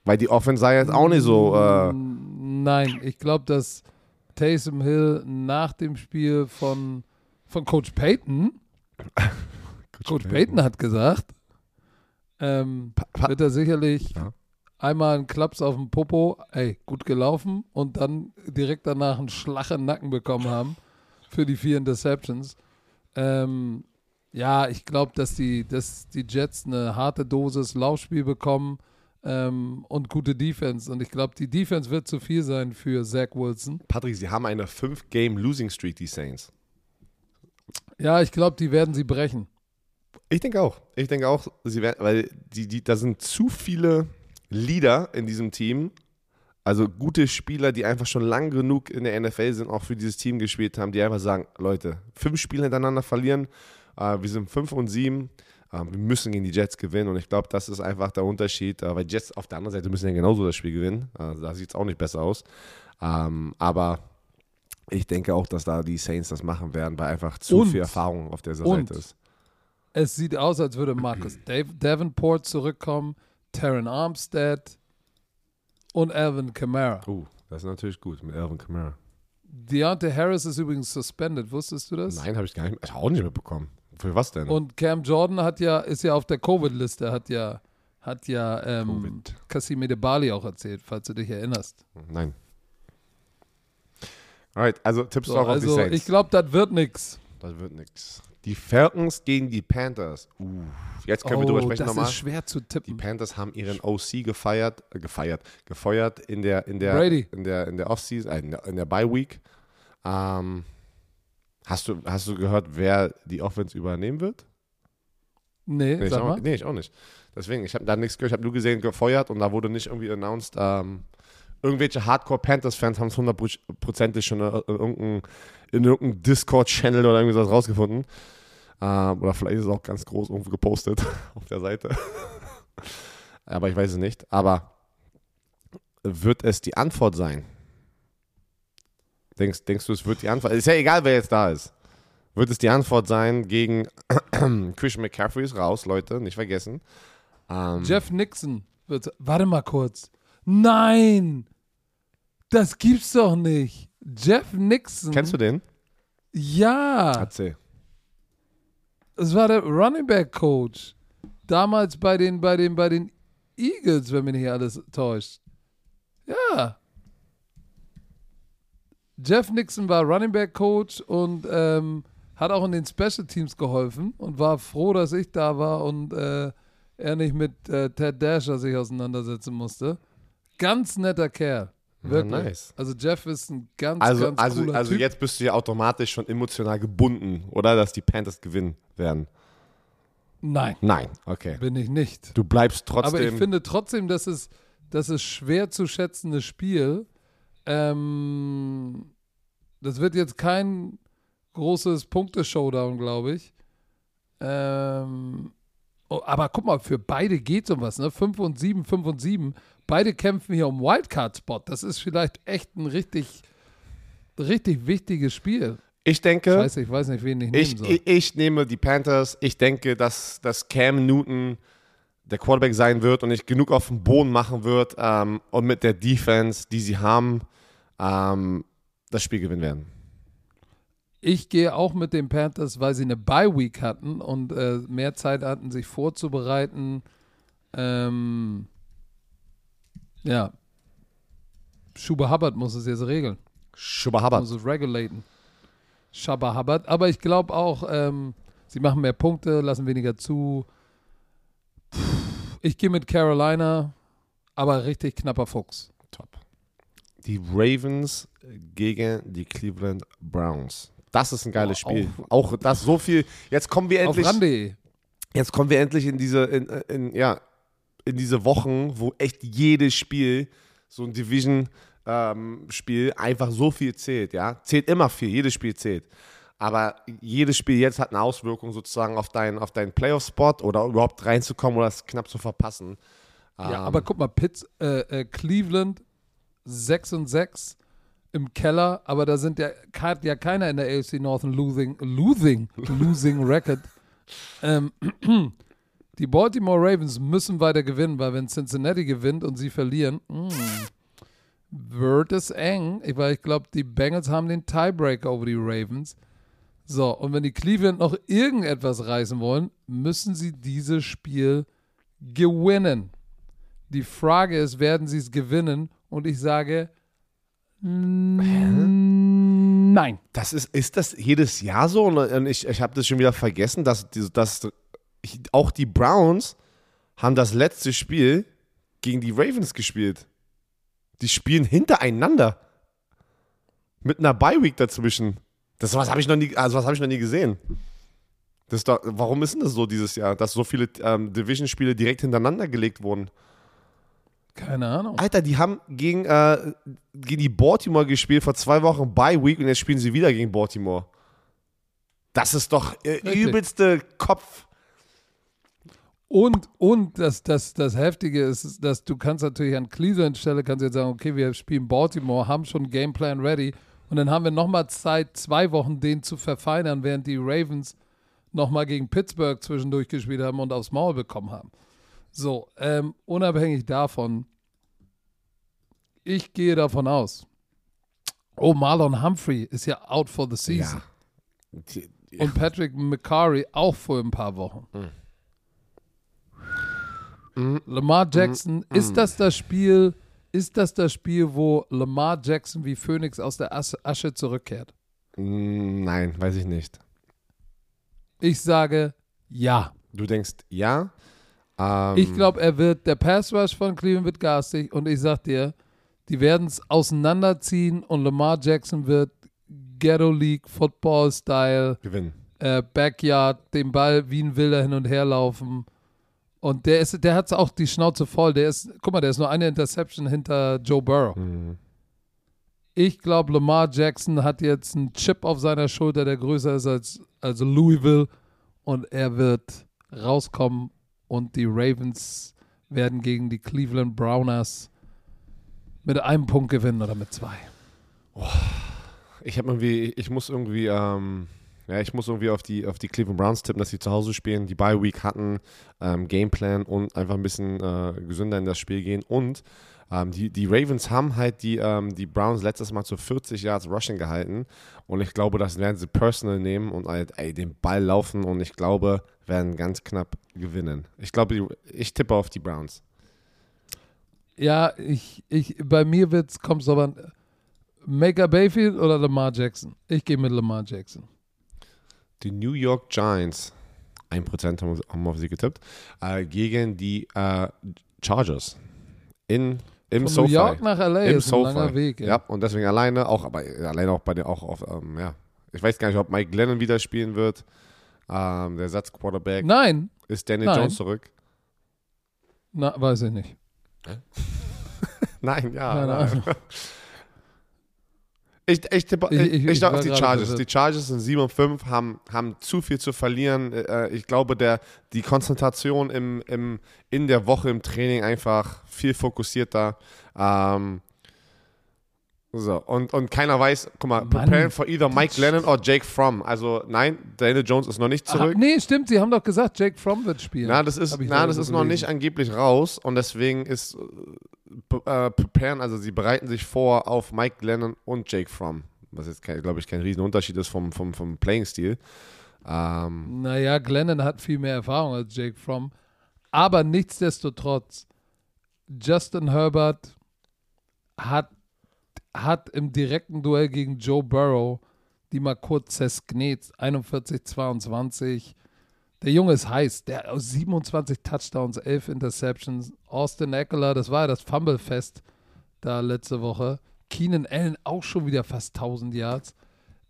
Weil die Offense sah jetzt auch nicht so. Äh Nein, ich glaube, dass Taysom Hill nach dem Spiel von, von Coach Payton, Coach, Coach Payton. hat gesagt, ähm, wird er sicherlich ja. einmal einen Klaps auf den Popo, ey, gut gelaufen und dann direkt danach einen Schlag im Nacken bekommen haben für die vier Interceptions. Ähm, ja, ich glaube, dass die, dass die Jets eine harte Dosis Laufspiel bekommen ähm, und gute Defense. Und ich glaube, die Defense wird zu viel sein für Zach Wilson. Patrick, sie haben eine 5-Game-Losing-Streak, die Saints. Ja, ich glaube, die werden sie brechen. Ich denke auch. Ich denke auch, sie werden, weil die, die, da sind zu viele Leader in diesem Team. Also gute Spieler, die einfach schon lang genug in der NFL sind, auch für dieses Team gespielt haben, die einfach sagen, Leute, fünf Spiele hintereinander verlieren äh, wir sind 5 und 7. Äh, wir müssen gegen die Jets gewinnen und ich glaube, das ist einfach der Unterschied, äh, weil Jets auf der anderen Seite müssen ja genauso das Spiel gewinnen. Äh, da sieht es auch nicht besser aus. Ähm, aber ich denke auch, dass da die Saints das machen werden, weil einfach zu und, viel Erfahrung auf dieser Seite ist. Es sieht aus, als würde Marcus Davenport zurückkommen, Terran Armstead und Alvin Kamara. Uh, das ist natürlich gut mit Alvin Kamara. Deontay Harris ist übrigens suspended, wusstest du das? Nein, habe ich gar nicht, auch nicht mitbekommen. Für was denn? Und Cam Jordan hat ja, ist ja auf der Covid-Liste, hat ja, hat ja ähm, Kasim Edebali auch erzählt, falls du dich erinnerst. Nein. Alright, also tippst so, auch also auf die Saints? Ich glaube, das wird nichts. Das wird nichts. Die Falcons gegen die Panthers. Uh, jetzt können oh, wir drüber sprechen das nochmal. Das ist schwer zu tippen. Die Panthers haben ihren OC gefeiert, äh, gefeiert, gefeuert in der in der Brady. in der in der Offseason, äh, in der, in der Bye Week. Ähm, Hast du, hast du gehört, wer die Offense übernehmen wird? Nee, nee, ich auch, nee ich auch nicht. Deswegen, ich habe da nichts gehört. Ich habe nur gesehen, gefeuert und da wurde nicht irgendwie announced. Ähm, irgendwelche Hardcore-Panthers-Fans haben es hundertprozentig schon in irgendeinem irgendein Discord-Channel oder irgendwie sowas rausgefunden. Ähm, oder vielleicht ist es auch ganz groß irgendwo gepostet auf der Seite. Aber ich weiß es nicht. Aber wird es die Antwort sein? Denkst, denkst du, es wird die Antwort? Ist ja egal, wer jetzt da ist. Wird es die Antwort sein gegen Christian McCaffrey ist raus, Leute, nicht vergessen. Ähm, Jeff Nixon wird. Warte mal kurz. Nein! Das gibt's doch nicht. Jeff Nixon. Kennst du den? Ja. Erzähl. Es war der Running Back Coach. Damals bei den, bei den, bei den Eagles, wenn mich nicht alles täuscht. Ja. Jeff Nixon war Running Back Coach und ähm, hat auch in den Special Teams geholfen und war froh, dass ich da war und äh, er nicht mit äh, Ted Dasher sich auseinandersetzen musste. Ganz netter Kerl. Wirklich. Ja, nice. Also Jeff ist ein ganz, Also, ganz also, cooler also Typ. jetzt bist du ja automatisch schon emotional gebunden, oder? Dass die Panthers gewinnen werden. Nein, Nein, okay. bin ich nicht. Du bleibst trotzdem. Aber ich finde trotzdem, dass es, das ist schwer zu schätzende Spiel. Ähm, das wird jetzt kein großes Punkte-Showdown, glaube ich. Ähm, oh, aber guck mal, für beide geht um was, ne? 5 und 7, 5 und 7. Beide kämpfen hier um Wildcard-Spot. Das ist vielleicht echt ein richtig, richtig wichtiges Spiel. ich denke, Scheiße, ich weiß nicht, wen ich nehmen ich, soll. ich, ich nehme die Panthers. Ich denke, dass, dass Cam Newton der Quarterback sein wird und nicht genug auf dem Boden machen wird ähm, und mit der Defense, die sie haben, ähm, das Spiel gewinnen werden. Ich gehe auch mit den Panthers, weil sie eine Bye-Week hatten und äh, mehr Zeit hatten, sich vorzubereiten. Ähm, ja. Schuba Hubbard muss es jetzt regeln. Schuba Hubbard. Muss es regulaten. Schuba Hubbard. Aber ich glaube auch, ähm, sie machen mehr Punkte, lassen weniger zu. Puh, Ich gehe mit Carolina, aber richtig knapper Fuchs. Top. Die Ravens gegen die Cleveland Browns. Das ist ein geiles Oh, Spiel. Auch das so viel. Jetzt kommen wir Auf endlich. Rande. Jetzt kommen wir endlich in diese, in, in, ja, in diese Wochen, wo echt jedes Spiel, so ein Division-Spiel, einfach so viel zählt, ja. Zählt immer viel, jedes Spiel zählt. Aber jedes Spiel jetzt hat eine Auswirkung sozusagen auf deinen auf deinen Playoff-Spot oder überhaupt reinzukommen oder es knapp zu verpassen. Ja, Ähm, aber guck mal, Pitts, äh, äh, Cleveland 6 und 6 im Keller, aber da sind ja, hat ja keiner in der AFC North ein losing, losing, losing Record. Ähm, die Baltimore Ravens müssen weiter gewinnen, weil wenn Cincinnati gewinnt und sie verlieren, mm, wird es eng. Ich, weil ich glaube, die Bengals haben den Tiebreaker over die Ravens. So, und wenn die Cleveland noch irgendetwas reißen wollen, müssen sie dieses Spiel gewinnen. Die Frage ist, werden sie es gewinnen? Und ich sage, nein. Das ist, ist das jedes Jahr so? Und ich, ich habe das schon wieder vergessen, dass, ich, auch die Browns haben das letzte Spiel gegen die Ravens gespielt. Die spielen hintereinander. Mit einer Bye-Week dazwischen. Das was habe ich noch nie, also was habe ich noch nie gesehen. Das doch, warum ist denn das so dieses Jahr, dass so viele ähm, Division-Spiele direkt hintereinander gelegt wurden? Keine Ahnung. Alter, die haben gegen, äh, gegen die Baltimore gespielt vor zwei Wochen Bye Week und jetzt spielen sie wieder gegen Baltimore. Das ist doch äh, übelste Kopf. Und, und das, das, das Heftige ist, dass du kannst natürlich an Cleveland Stelle kannst jetzt sagen, okay, wir spielen Baltimore, haben schon Gameplan ready und dann haben wir nochmal Zeit, zwei Wochen den zu verfeinern, während die Ravens nochmal gegen Pittsburgh zwischendurch gespielt haben und aufs Maul bekommen haben. So, ähm, unabhängig davon, ich gehe davon aus, oh, Marlon Humphrey ist ja out for the season. Die- Und Patrick McCarry auch vor ein paar Wochen. Lamar Jackson, ist das das Spiel, ist das das Spiel, wo Lamar Jackson wie Phoenix aus der Asche, Asche zurückkehrt? Mm, Nein, weiß ich nicht. Ich sage ja. Du denkst, ja? Ähm, Ich glaube, er wird, der Pass Rush von Cleveland wird garstig und ich sag dir, die werden es auseinanderziehen und Lamar Jackson wird Ghetto League Football Style Gewinnen. äh, Backyard, den Ball wie ein Wilder hin und her laufen. Und der ist, der hat auch die Schnauze voll. Der ist, guck mal, der ist nur eine Interception hinter Joe Burrow. Mhm. Ich glaube, Lamar Jackson hat jetzt einen Chip auf seiner Schulter, der größer ist als, als Louisville. Und er wird rauskommen und die Ravens werden gegen die Cleveland Browners mit einem Punkt gewinnen oder mit zwei. Ich habe irgendwie, ich muss irgendwie, ähm, ja, ich muss irgendwie auf die, auf die Cleveland Browns tippen, dass sie zu Hause spielen, die Bye Week hatten, ähm, Gameplan und einfach ein bisschen äh, gesünder in das Spiel gehen. Und ähm, die, die Ravens haben halt die, ähm, die Browns letztes Mal zu 40 Yards Rushing gehalten. Und ich glaube, das werden sie personal nehmen und halt, ey, den Ball laufen und ich glaube, werden ganz knapp gewinnen. Ich glaube, ich tippe auf die Browns. Ja, ich, ich, bei mir wird's, kommt's aber an Maker Bayfield oder Lamar Jackson. Ich gehe mit Lamar Jackson. Die New York Giants, 1% haben, haben auf sie getippt, äh, gegen die äh, Chargers in Im Von SoFi. New York nach LA Im ist ein SoFi. langer Weg. Ja. und deswegen alleine auch, aber alleine auch bei den, auch auf, ähm, ja. Ich weiß gar nicht, ob Mike Glennon wieder spielen wird. Ähm, der Ersatzquarterback. Nein, Ist Daniel Nein. Jones zurück? na, weiß ich nicht. Nein, ja. Keine. Ahnung. Ich, ich, tippe, Ich- ich, ich- war die Chargers. Die Chargers sind 7 und 5, haben, haben zu viel zu verlieren. Äh, Ich glaube, der, die Konzentration im, im, in der Woche im Training einfach viel fokussierter. Ähm, so, und, und keiner weiß, guck mal, Mann. preparing for either Mike Lennon or Jake Fromm. Also nein, Daniel Jones ist noch nicht zurück. nee, stimmt, sie haben doch gesagt, Jake Fromm wird spielen. Na, das ist, na, da das ist noch nicht angeblich raus und deswegen ist äh, preparen, also sie bereiten sich vor auf Mike Glennon und Jake Fromm, was jetzt, glaube ich, kein Riesenunterschied ist vom, vom, vom Playing-Stil. Ähm, Naja, Glennon hat viel mehr Erfahrung als Jake Fromm. Aber nichtsdestotrotz, Justin Herbert hat, hat im direkten Duell gegen Joe Burrow die mal kurz zersknetzt. 41-22. Der Junge ist heiß. Der aus 27 Touchdowns, 11 Interceptions. Austin Eckler, das war ja das Fumble-Fest da letzte Woche. Keenan Allen auch schon wieder fast 1000 Yards.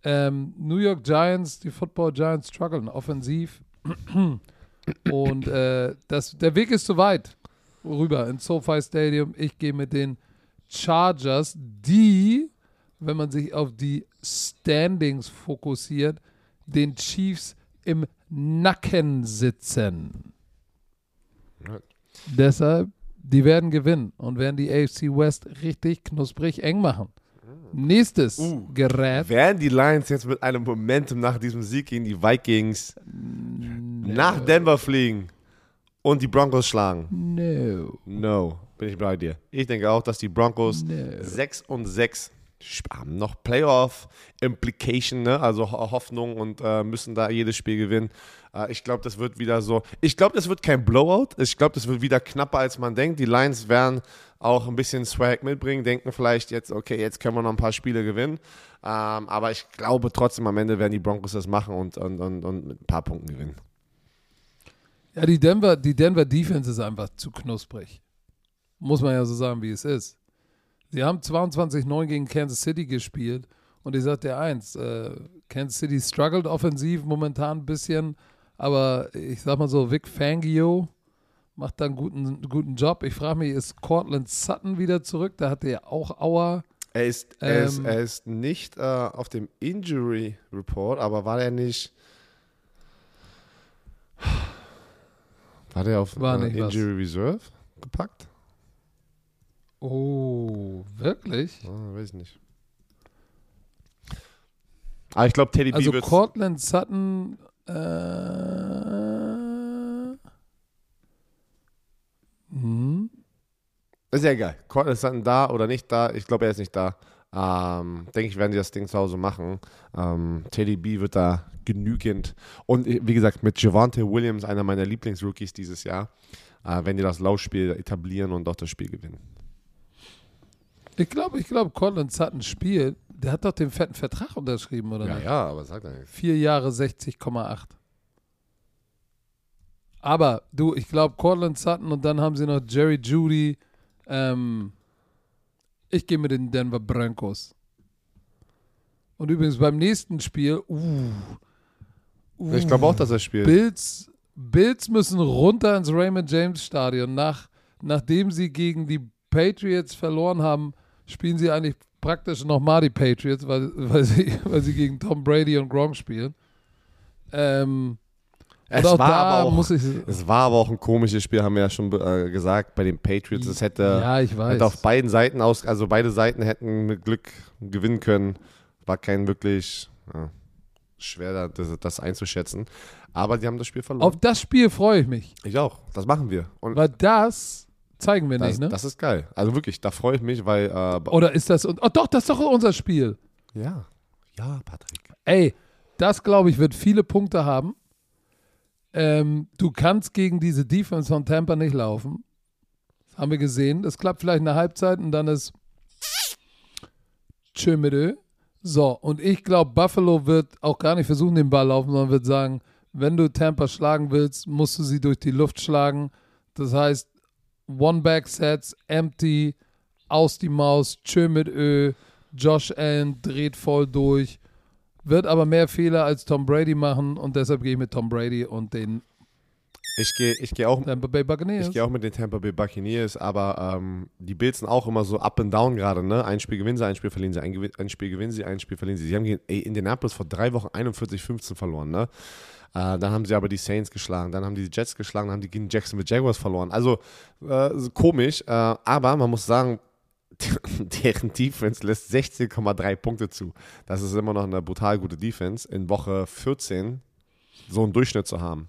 Ähm, New York Giants, die Football Giants strugglen offensiv. Und äh, das, der Weg ist zu weit rüber ins SoFi Stadium. Ich gehe mit den Chargers, die, wenn man sich auf die Standings fokussiert, den Chiefs im Nacken sitzen. Ja. Deshalb, die werden gewinnen und werden die AFC West richtig knusprig eng machen. Nächstes Uh. Gerät. werden die Lions jetzt mit einem Momentum nach diesem Sieg gegen die Vikings nach Denver fliegen und die Broncos schlagen? No. No, bin ich bei dir. Ich denke auch, dass die Broncos No. 6 und 6 haben noch Playoff Implication, ne? also Ho- Hoffnung und äh, müssen da jedes Spiel gewinnen. Äh, ich glaube, das wird wieder so. Ich glaube, das wird kein Blowout. Ich glaube, das wird wieder knapper, als man denkt. Die Lions werden auch ein bisschen Swag mitbringen, denken vielleicht jetzt, okay, jetzt können wir noch ein paar Spiele gewinnen. Ähm, aber ich glaube trotzdem, am Ende werden die Broncos das machen und, und, und, und mit ein paar Punkten gewinnen. Ja, die Denver, die Denver Defense ist einfach zu knusprig. Muss man ja so sagen, wie es ist. Sie haben 22-9 gegen Kansas City gespielt und ich sag dir eins, äh, Kansas City struggelt offensiv momentan ein bisschen, aber ich sag mal so, Vic Fangio macht da einen guten, guten Job. Ich frage mich, ist Cortland Sutton wieder zurück? Da hatte er auch Auer. Er ist, er ist, Ähm, er ist nicht äh, auf dem Injury Report, aber war er nicht. War der auf War äh, nicht was. Injury Reserve gepackt? Oh, wirklich? Ah, weiß ich nicht. Aber ich glaube, Teddy Also B wird. Cortland Sutton äh, hm, Ist ja egal. Cortland Sutton da oder nicht da? Ich glaube, er ist nicht da. Ähm, denke ich, werden die das Ding zu Hause machen. Ähm, Teddy B wird da genügend. Und äh, wie gesagt, mit Javante Williams, einer meiner Lieblingsrookies dieses Jahr, äh, wenn die das Laufspiel etablieren und auch das Spiel gewinnen. Ich glaube, ich glaube, Cortland Sutton spielt. Der hat doch den fetten Vertrag unterschrieben, oder nicht? ja, aber sag doch nichts. Vier Jahre 60,8. Aber du, ich glaube, Cortland Sutton und dann haben sie noch Jerry Judy. Ähm, ich gehe mit den Denver Broncos. Und übrigens beim nächsten Spiel, uh, uh, Ich glaube auch, dass er spielt. Bills, Bills müssen runter ins Raymond James Stadion. Nach, nachdem sie gegen die Patriots verloren haben, spielen sie eigentlich praktisch nochmal die Patriots, weil, weil, sie, weil sie gegen Tom Brady und Gronk spielen. Ähm, Es war aber auch- ich. Es war aber auch ein komisches Spiel, haben wir ja schon äh, gesagt, bei den Patriots. Es hätte, ja, hätte auf beiden Seiten aus, also beide Seiten hätten mit Glück gewinnen können. War kein wirklich ja, schwer, da- das, das einzuschätzen. Aber die haben das Spiel verloren. Auf das Spiel freue ich mich, ich auch. Das machen wir. Und weil das zeigen wir das, nicht, ne? das ist geil. Also wirklich, da freue ich mich, weil. Äh, Oder ist das. Oh, doch, das ist doch unser Spiel. ja. Ja, Patrick. Ey, das glaube ich wird viele Punkte haben. Ähm, du kannst gegen diese Defense von Tampa nicht laufen. Das haben wir gesehen. Das klappt vielleicht eine Halbzeit und dann ist Tschö mit Ö. So, und ich glaube, Buffalo wird auch gar nicht versuchen, den Ball laufen, sondern wird sagen, wenn du Tampa schlagen willst, musst du sie durch die Luft schlagen. Das heißt, One-Back-Sets, empty, aus die Maus, tschö mit Ö, Josh Allen dreht voll durch, wird aber mehr Fehler als Tom Brady machen und deshalb gehe ich mit Tom Brady und den Ich gehe ich geh auch, Tampa Bay Buccaneers. ich geh auch mit den Tampa Bay Buccaneers, aber ähm, die Bills sind auch immer so up and down gerade. Ne? Ein Spiel gewinnen sie, ein Spiel verlieren sie, ein, ein Spiel gewinnen sie, ein Spiel verlieren sie. Sie haben gegen ey, Indianapolis vor drei Wochen 41-15 verloren. Ne? Äh, dann haben sie aber die Saints geschlagen, dann haben die Jets geschlagen, dann haben die gegen Jacksonville Jaguars verloren. Also äh, komisch, äh, aber man muss sagen, deren Defense lässt 16,3 Punkte zu. Das ist immer noch eine brutal gute Defense. In Woche 14 so einen Durchschnitt zu haben.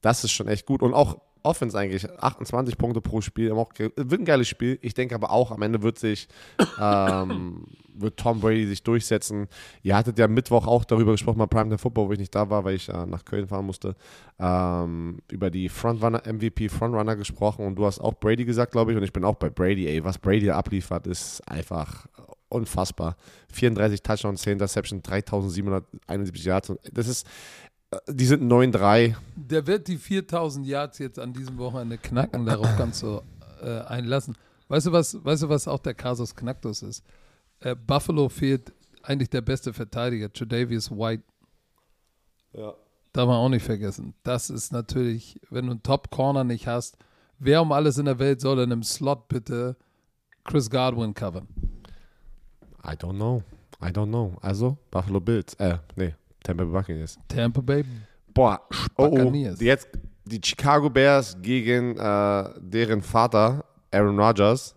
Das ist schon echt gut. Und auch Offense eigentlich, 28 Punkte pro Spiel. Wird ein geiles Spiel. Ich denke aber auch, am Ende wird sich ähm, wird Tom Brady sich durchsetzen. Ihr hattet ja Mittwoch auch darüber gesprochen bei Prime Time Football, wo ich nicht da war, weil ich äh, nach Köln fahren musste. Ähm, über die Frontrunner, MVP Frontrunner gesprochen und du hast auch Brady gesagt, glaube ich. Und ich bin auch bei Brady, ey. Was Brady abliefert, ist einfach unfassbar. 34 Touchdowns, 10 Interceptions, 3771 Yards. Das ist, äh, die sind 9-3. Der wird die 4000 Yards jetzt an diesem Wochenende knacken, darauf kannst du äh, einlassen. Weißt du, was, weißt du, was auch der Kasus Knacktus ist? Äh, Buffalo fehlt eigentlich der beste Verteidiger, Tredavious White. Ja. Darf man auch nicht vergessen. Das ist natürlich, wenn du einen Top-Corner nicht hast, wer um alles in der Welt soll in einem Slot bitte Chris Godwin covern? I don't know. I don't know. Also, Buffalo Bills. Äh, nee, Tampa Bay Buccaneers. Tampa Bay Boah, oh, oh. Jetzt die Chicago Bears gegen äh, deren Vater, Aaron Rodgers,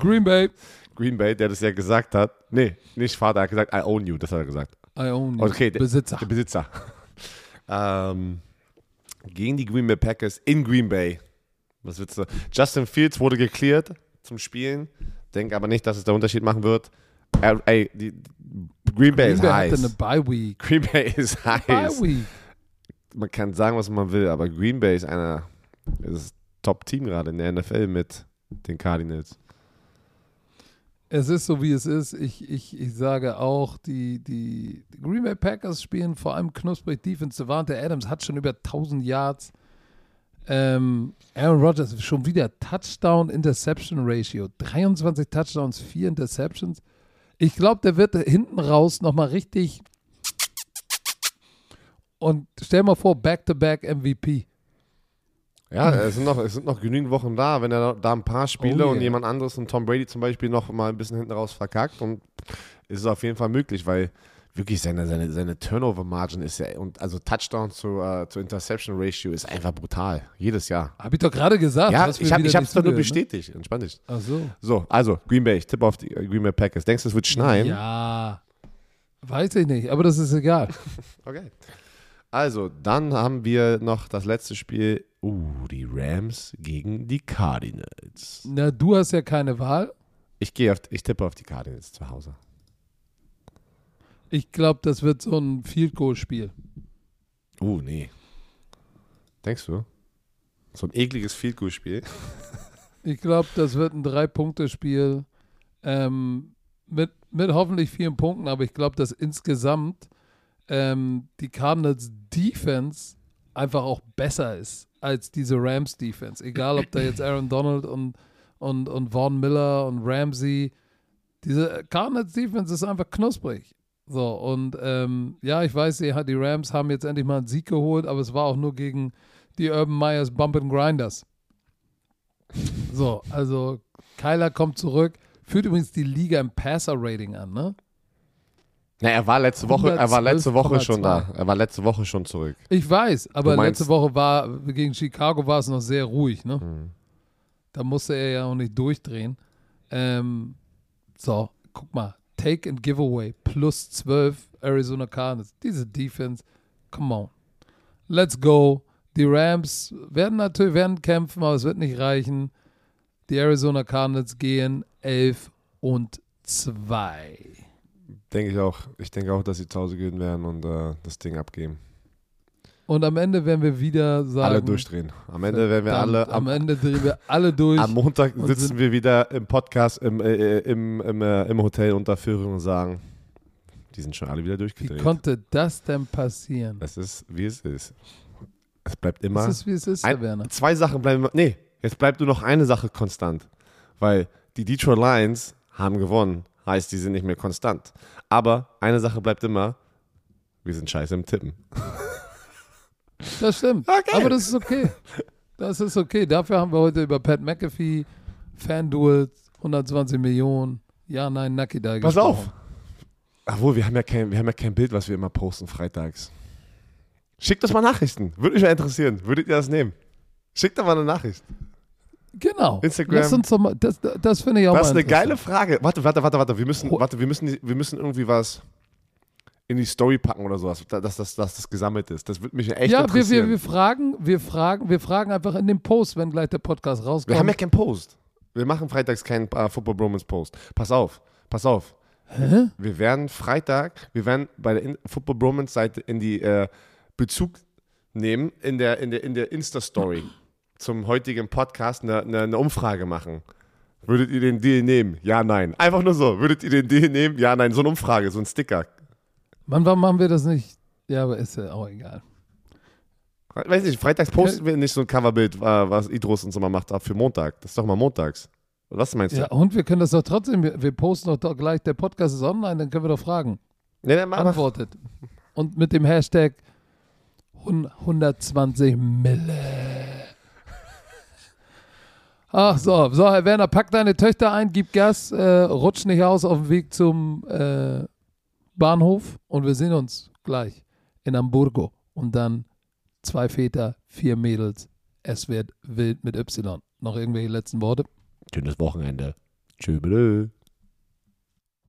Green Bay, Green Bay, der das ja gesagt hat. Nee, nicht Vater, er hat gesagt, I own you. Das hat er gesagt. I own you. Okay, der- Besitzer. Der Besitzer. ähm, gegen die Green Bay Packers in Green Bay. Was willst du? Justin Fields wurde geklärt zum Spielen. Denk aber nicht, dass es der Unterschied machen wird. Er, ey, die, Green Bay Green ist Bay hatte eine heiß. Bye Week. Green Bay ist Bye heiß. Week. Man kann sagen, was man will, aber Green Bay ist einer ist das Top-Team gerade in der NFL mit den Cardinals. Es ist so, wie es ist. Ich, ich, ich sage auch, die, die, Green Bay Packers spielen vor allem knusprig Defense. Devante Adams hat schon über 1000 Yards. Ähm, Aaron Rodgers schon wieder Touchdown-Interception-Ratio. 23 Touchdowns, 4 Interceptions. Ich glaube, der wird hinten raus nochmal richtig. Und stell mal vor, Back-to-Back MVP. Ja, es sind, noch, es sind noch genügend Wochen da. Wenn er da ein paar Spiele Oh und yeah. jemand anderes und Tom Brady zum Beispiel noch mal ein bisschen hinten raus verkackt, und ist es auf jeden Fall möglich, weil wirklich seine, seine, seine Turnover-Margin ist ja, und also Touchdown zu, äh, zu Interception-Ratio ist einfach brutal. Jedes Jahr. Habe ich doch gerade gesagt. Ja, ich wieder ich hab's doch nur ne? bestätigt. Entspann dich. Ach so. So, also Green Bay. Ich tippe auf die äh, Green Bay Packers. Denkst du, es wird schneien? Ja. Weiß ich nicht, aber das ist egal. Okay. Also, dann haben wir noch das letzte Spiel. Uh, die Rams gegen die Cardinals. Na, du hast ja keine Wahl. Ich gehe auf, ich tippe auf die Cardinals zu Hause. Ich glaube, das wird so ein Field Goal Spiel. Uh, nee. Denkst du? So ein ekliges Field Goal Spiel. Ich glaube, das wird ein Drei-Punkte-Spiel ähm, mit, mit hoffentlich vielen Punkten, aber ich glaube, dass insgesamt ähm, die Cardinals Defense einfach auch besser ist als diese Rams Defense. Egal, ob da jetzt Aaron Donald und, und, und Vaughn Miller und Ramsey. Diese Cardinals Defense ist einfach knusprig. So, und ähm, ja, ich weiß, die, die Rams haben jetzt endlich mal einen Sieg geholt, aber es war auch nur gegen die Urban Myers Bump and Grinders. So, also Kyler kommt zurück, führt übrigens die Liga im Passer-Rating an, ne? Na, er war letzte Woche, er war letzte Woche schon da. 112,2. Er war letzte Woche schon zurück. Ich weiß, aber letzte Woche war, gegen Chicago war es noch sehr ruhig, ne? Mhm. Da musste er ja auch nicht durchdrehen. Ähm, so, guck mal. Take and Giveaway plus 12 Arizona Cardinals. Diese Defense, come on. Let's go. Die Rams werden natürlich werden kämpfen, aber es wird nicht reichen. Die Arizona Cardinals gehen 11 und 2. Denke ich auch. Ich denke auch, dass sie zu Hause gehen werden und äh, das Ding abgeben. Und am Ende werden wir wieder sagen. alle durchdrehen. Am Ende werden wir alle am, Am Ende drehen wir alle durch. am Montag sitzen wir wieder im Podcast im, äh, im, im, äh, im Hotel unter Führung und sagen, die sind schon alle wieder Wie durchgedreht. konnte das denn passieren? Es ist, wie es ist. Es bleibt immer. Es ist, wie es ist, Ein- Herr Werner. Zwei Sachen bleiben. Nee, jetzt bleibt nur noch eine Sache konstant. Weil die Detroit Lions haben gewonnen. Heißt, die sind nicht mehr konstant. Aber eine Sache bleibt immer, wir sind scheiße im Tippen. Das stimmt. Okay. Aber das ist okay. Das ist okay. Dafür haben wir heute über Pat McAfee, FanDuel, 120 Millionen, ja, nein, Nucky da Pass gesprochen. auf. Obwohl, wir haben, ja kein, wir haben ja kein Bild, was wir immer posten freitags. Schickt uns mal Nachrichten. Würde mich mal interessieren. Würdet ihr das nehmen? Schickt doch mal eine Nachricht. Genau. Instagram. Lass uns doch mal, das, das finde ich auch Das ist eine geile. Frage. Warte, warte, warte, warte. Wir müssen, warte, wir müssen, wir müssen irgendwie was in die Story packen oder sowas, dass das, dass das gesammelt ist. Das würde mich echt Ja, wir, interessieren. wir, wir fragen, wir fragen, wir fragen einfach in dem Post, wenn gleich der Podcast rauskommt. Wir haben ja keinen Post. Wir machen freitags keinen äh, Football Bromance Post. Pass auf, pass auf. Hä? Wir werden Freitag, wir werden bei der in Football Bromance Seite in die äh, Bezug nehmen in der, in der, in der Insta-Story zum heutigen Podcast eine, eine, eine Umfrage machen. Würdet ihr den Deal nehmen? Ja, nein. Einfach nur so. Würdet ihr den Deal nehmen? Ja, nein. So eine Umfrage, so ein Sticker. Mann, warum machen wir das nicht? Ja, aber ist ja auch egal. Weiß nicht, freitags posten wir nicht so ein Coverbild, was Idros und so mal macht, ab für Montag. Das ist doch mal montags. Was meinst du? Ja, und wir können das doch trotzdem, wir, wir posten doch, gleich, der Podcast ist online, dann können wir doch fragen. Nee, nee, mach. Antwortet. Und mit dem Hashtag hun- 120 Mille. Ach so, so, Herr Werner, pack deine Töchter ein, gib Gas, äh, rutsch nicht aus auf dem Weg zum äh, Bahnhof und wir sehen uns gleich in Hamburgo. Und dann zwei Väter, vier Mädels. Es wird wild mit Y. Noch irgendwelche letzten Worte? Schönes Wochenende. Tschüss.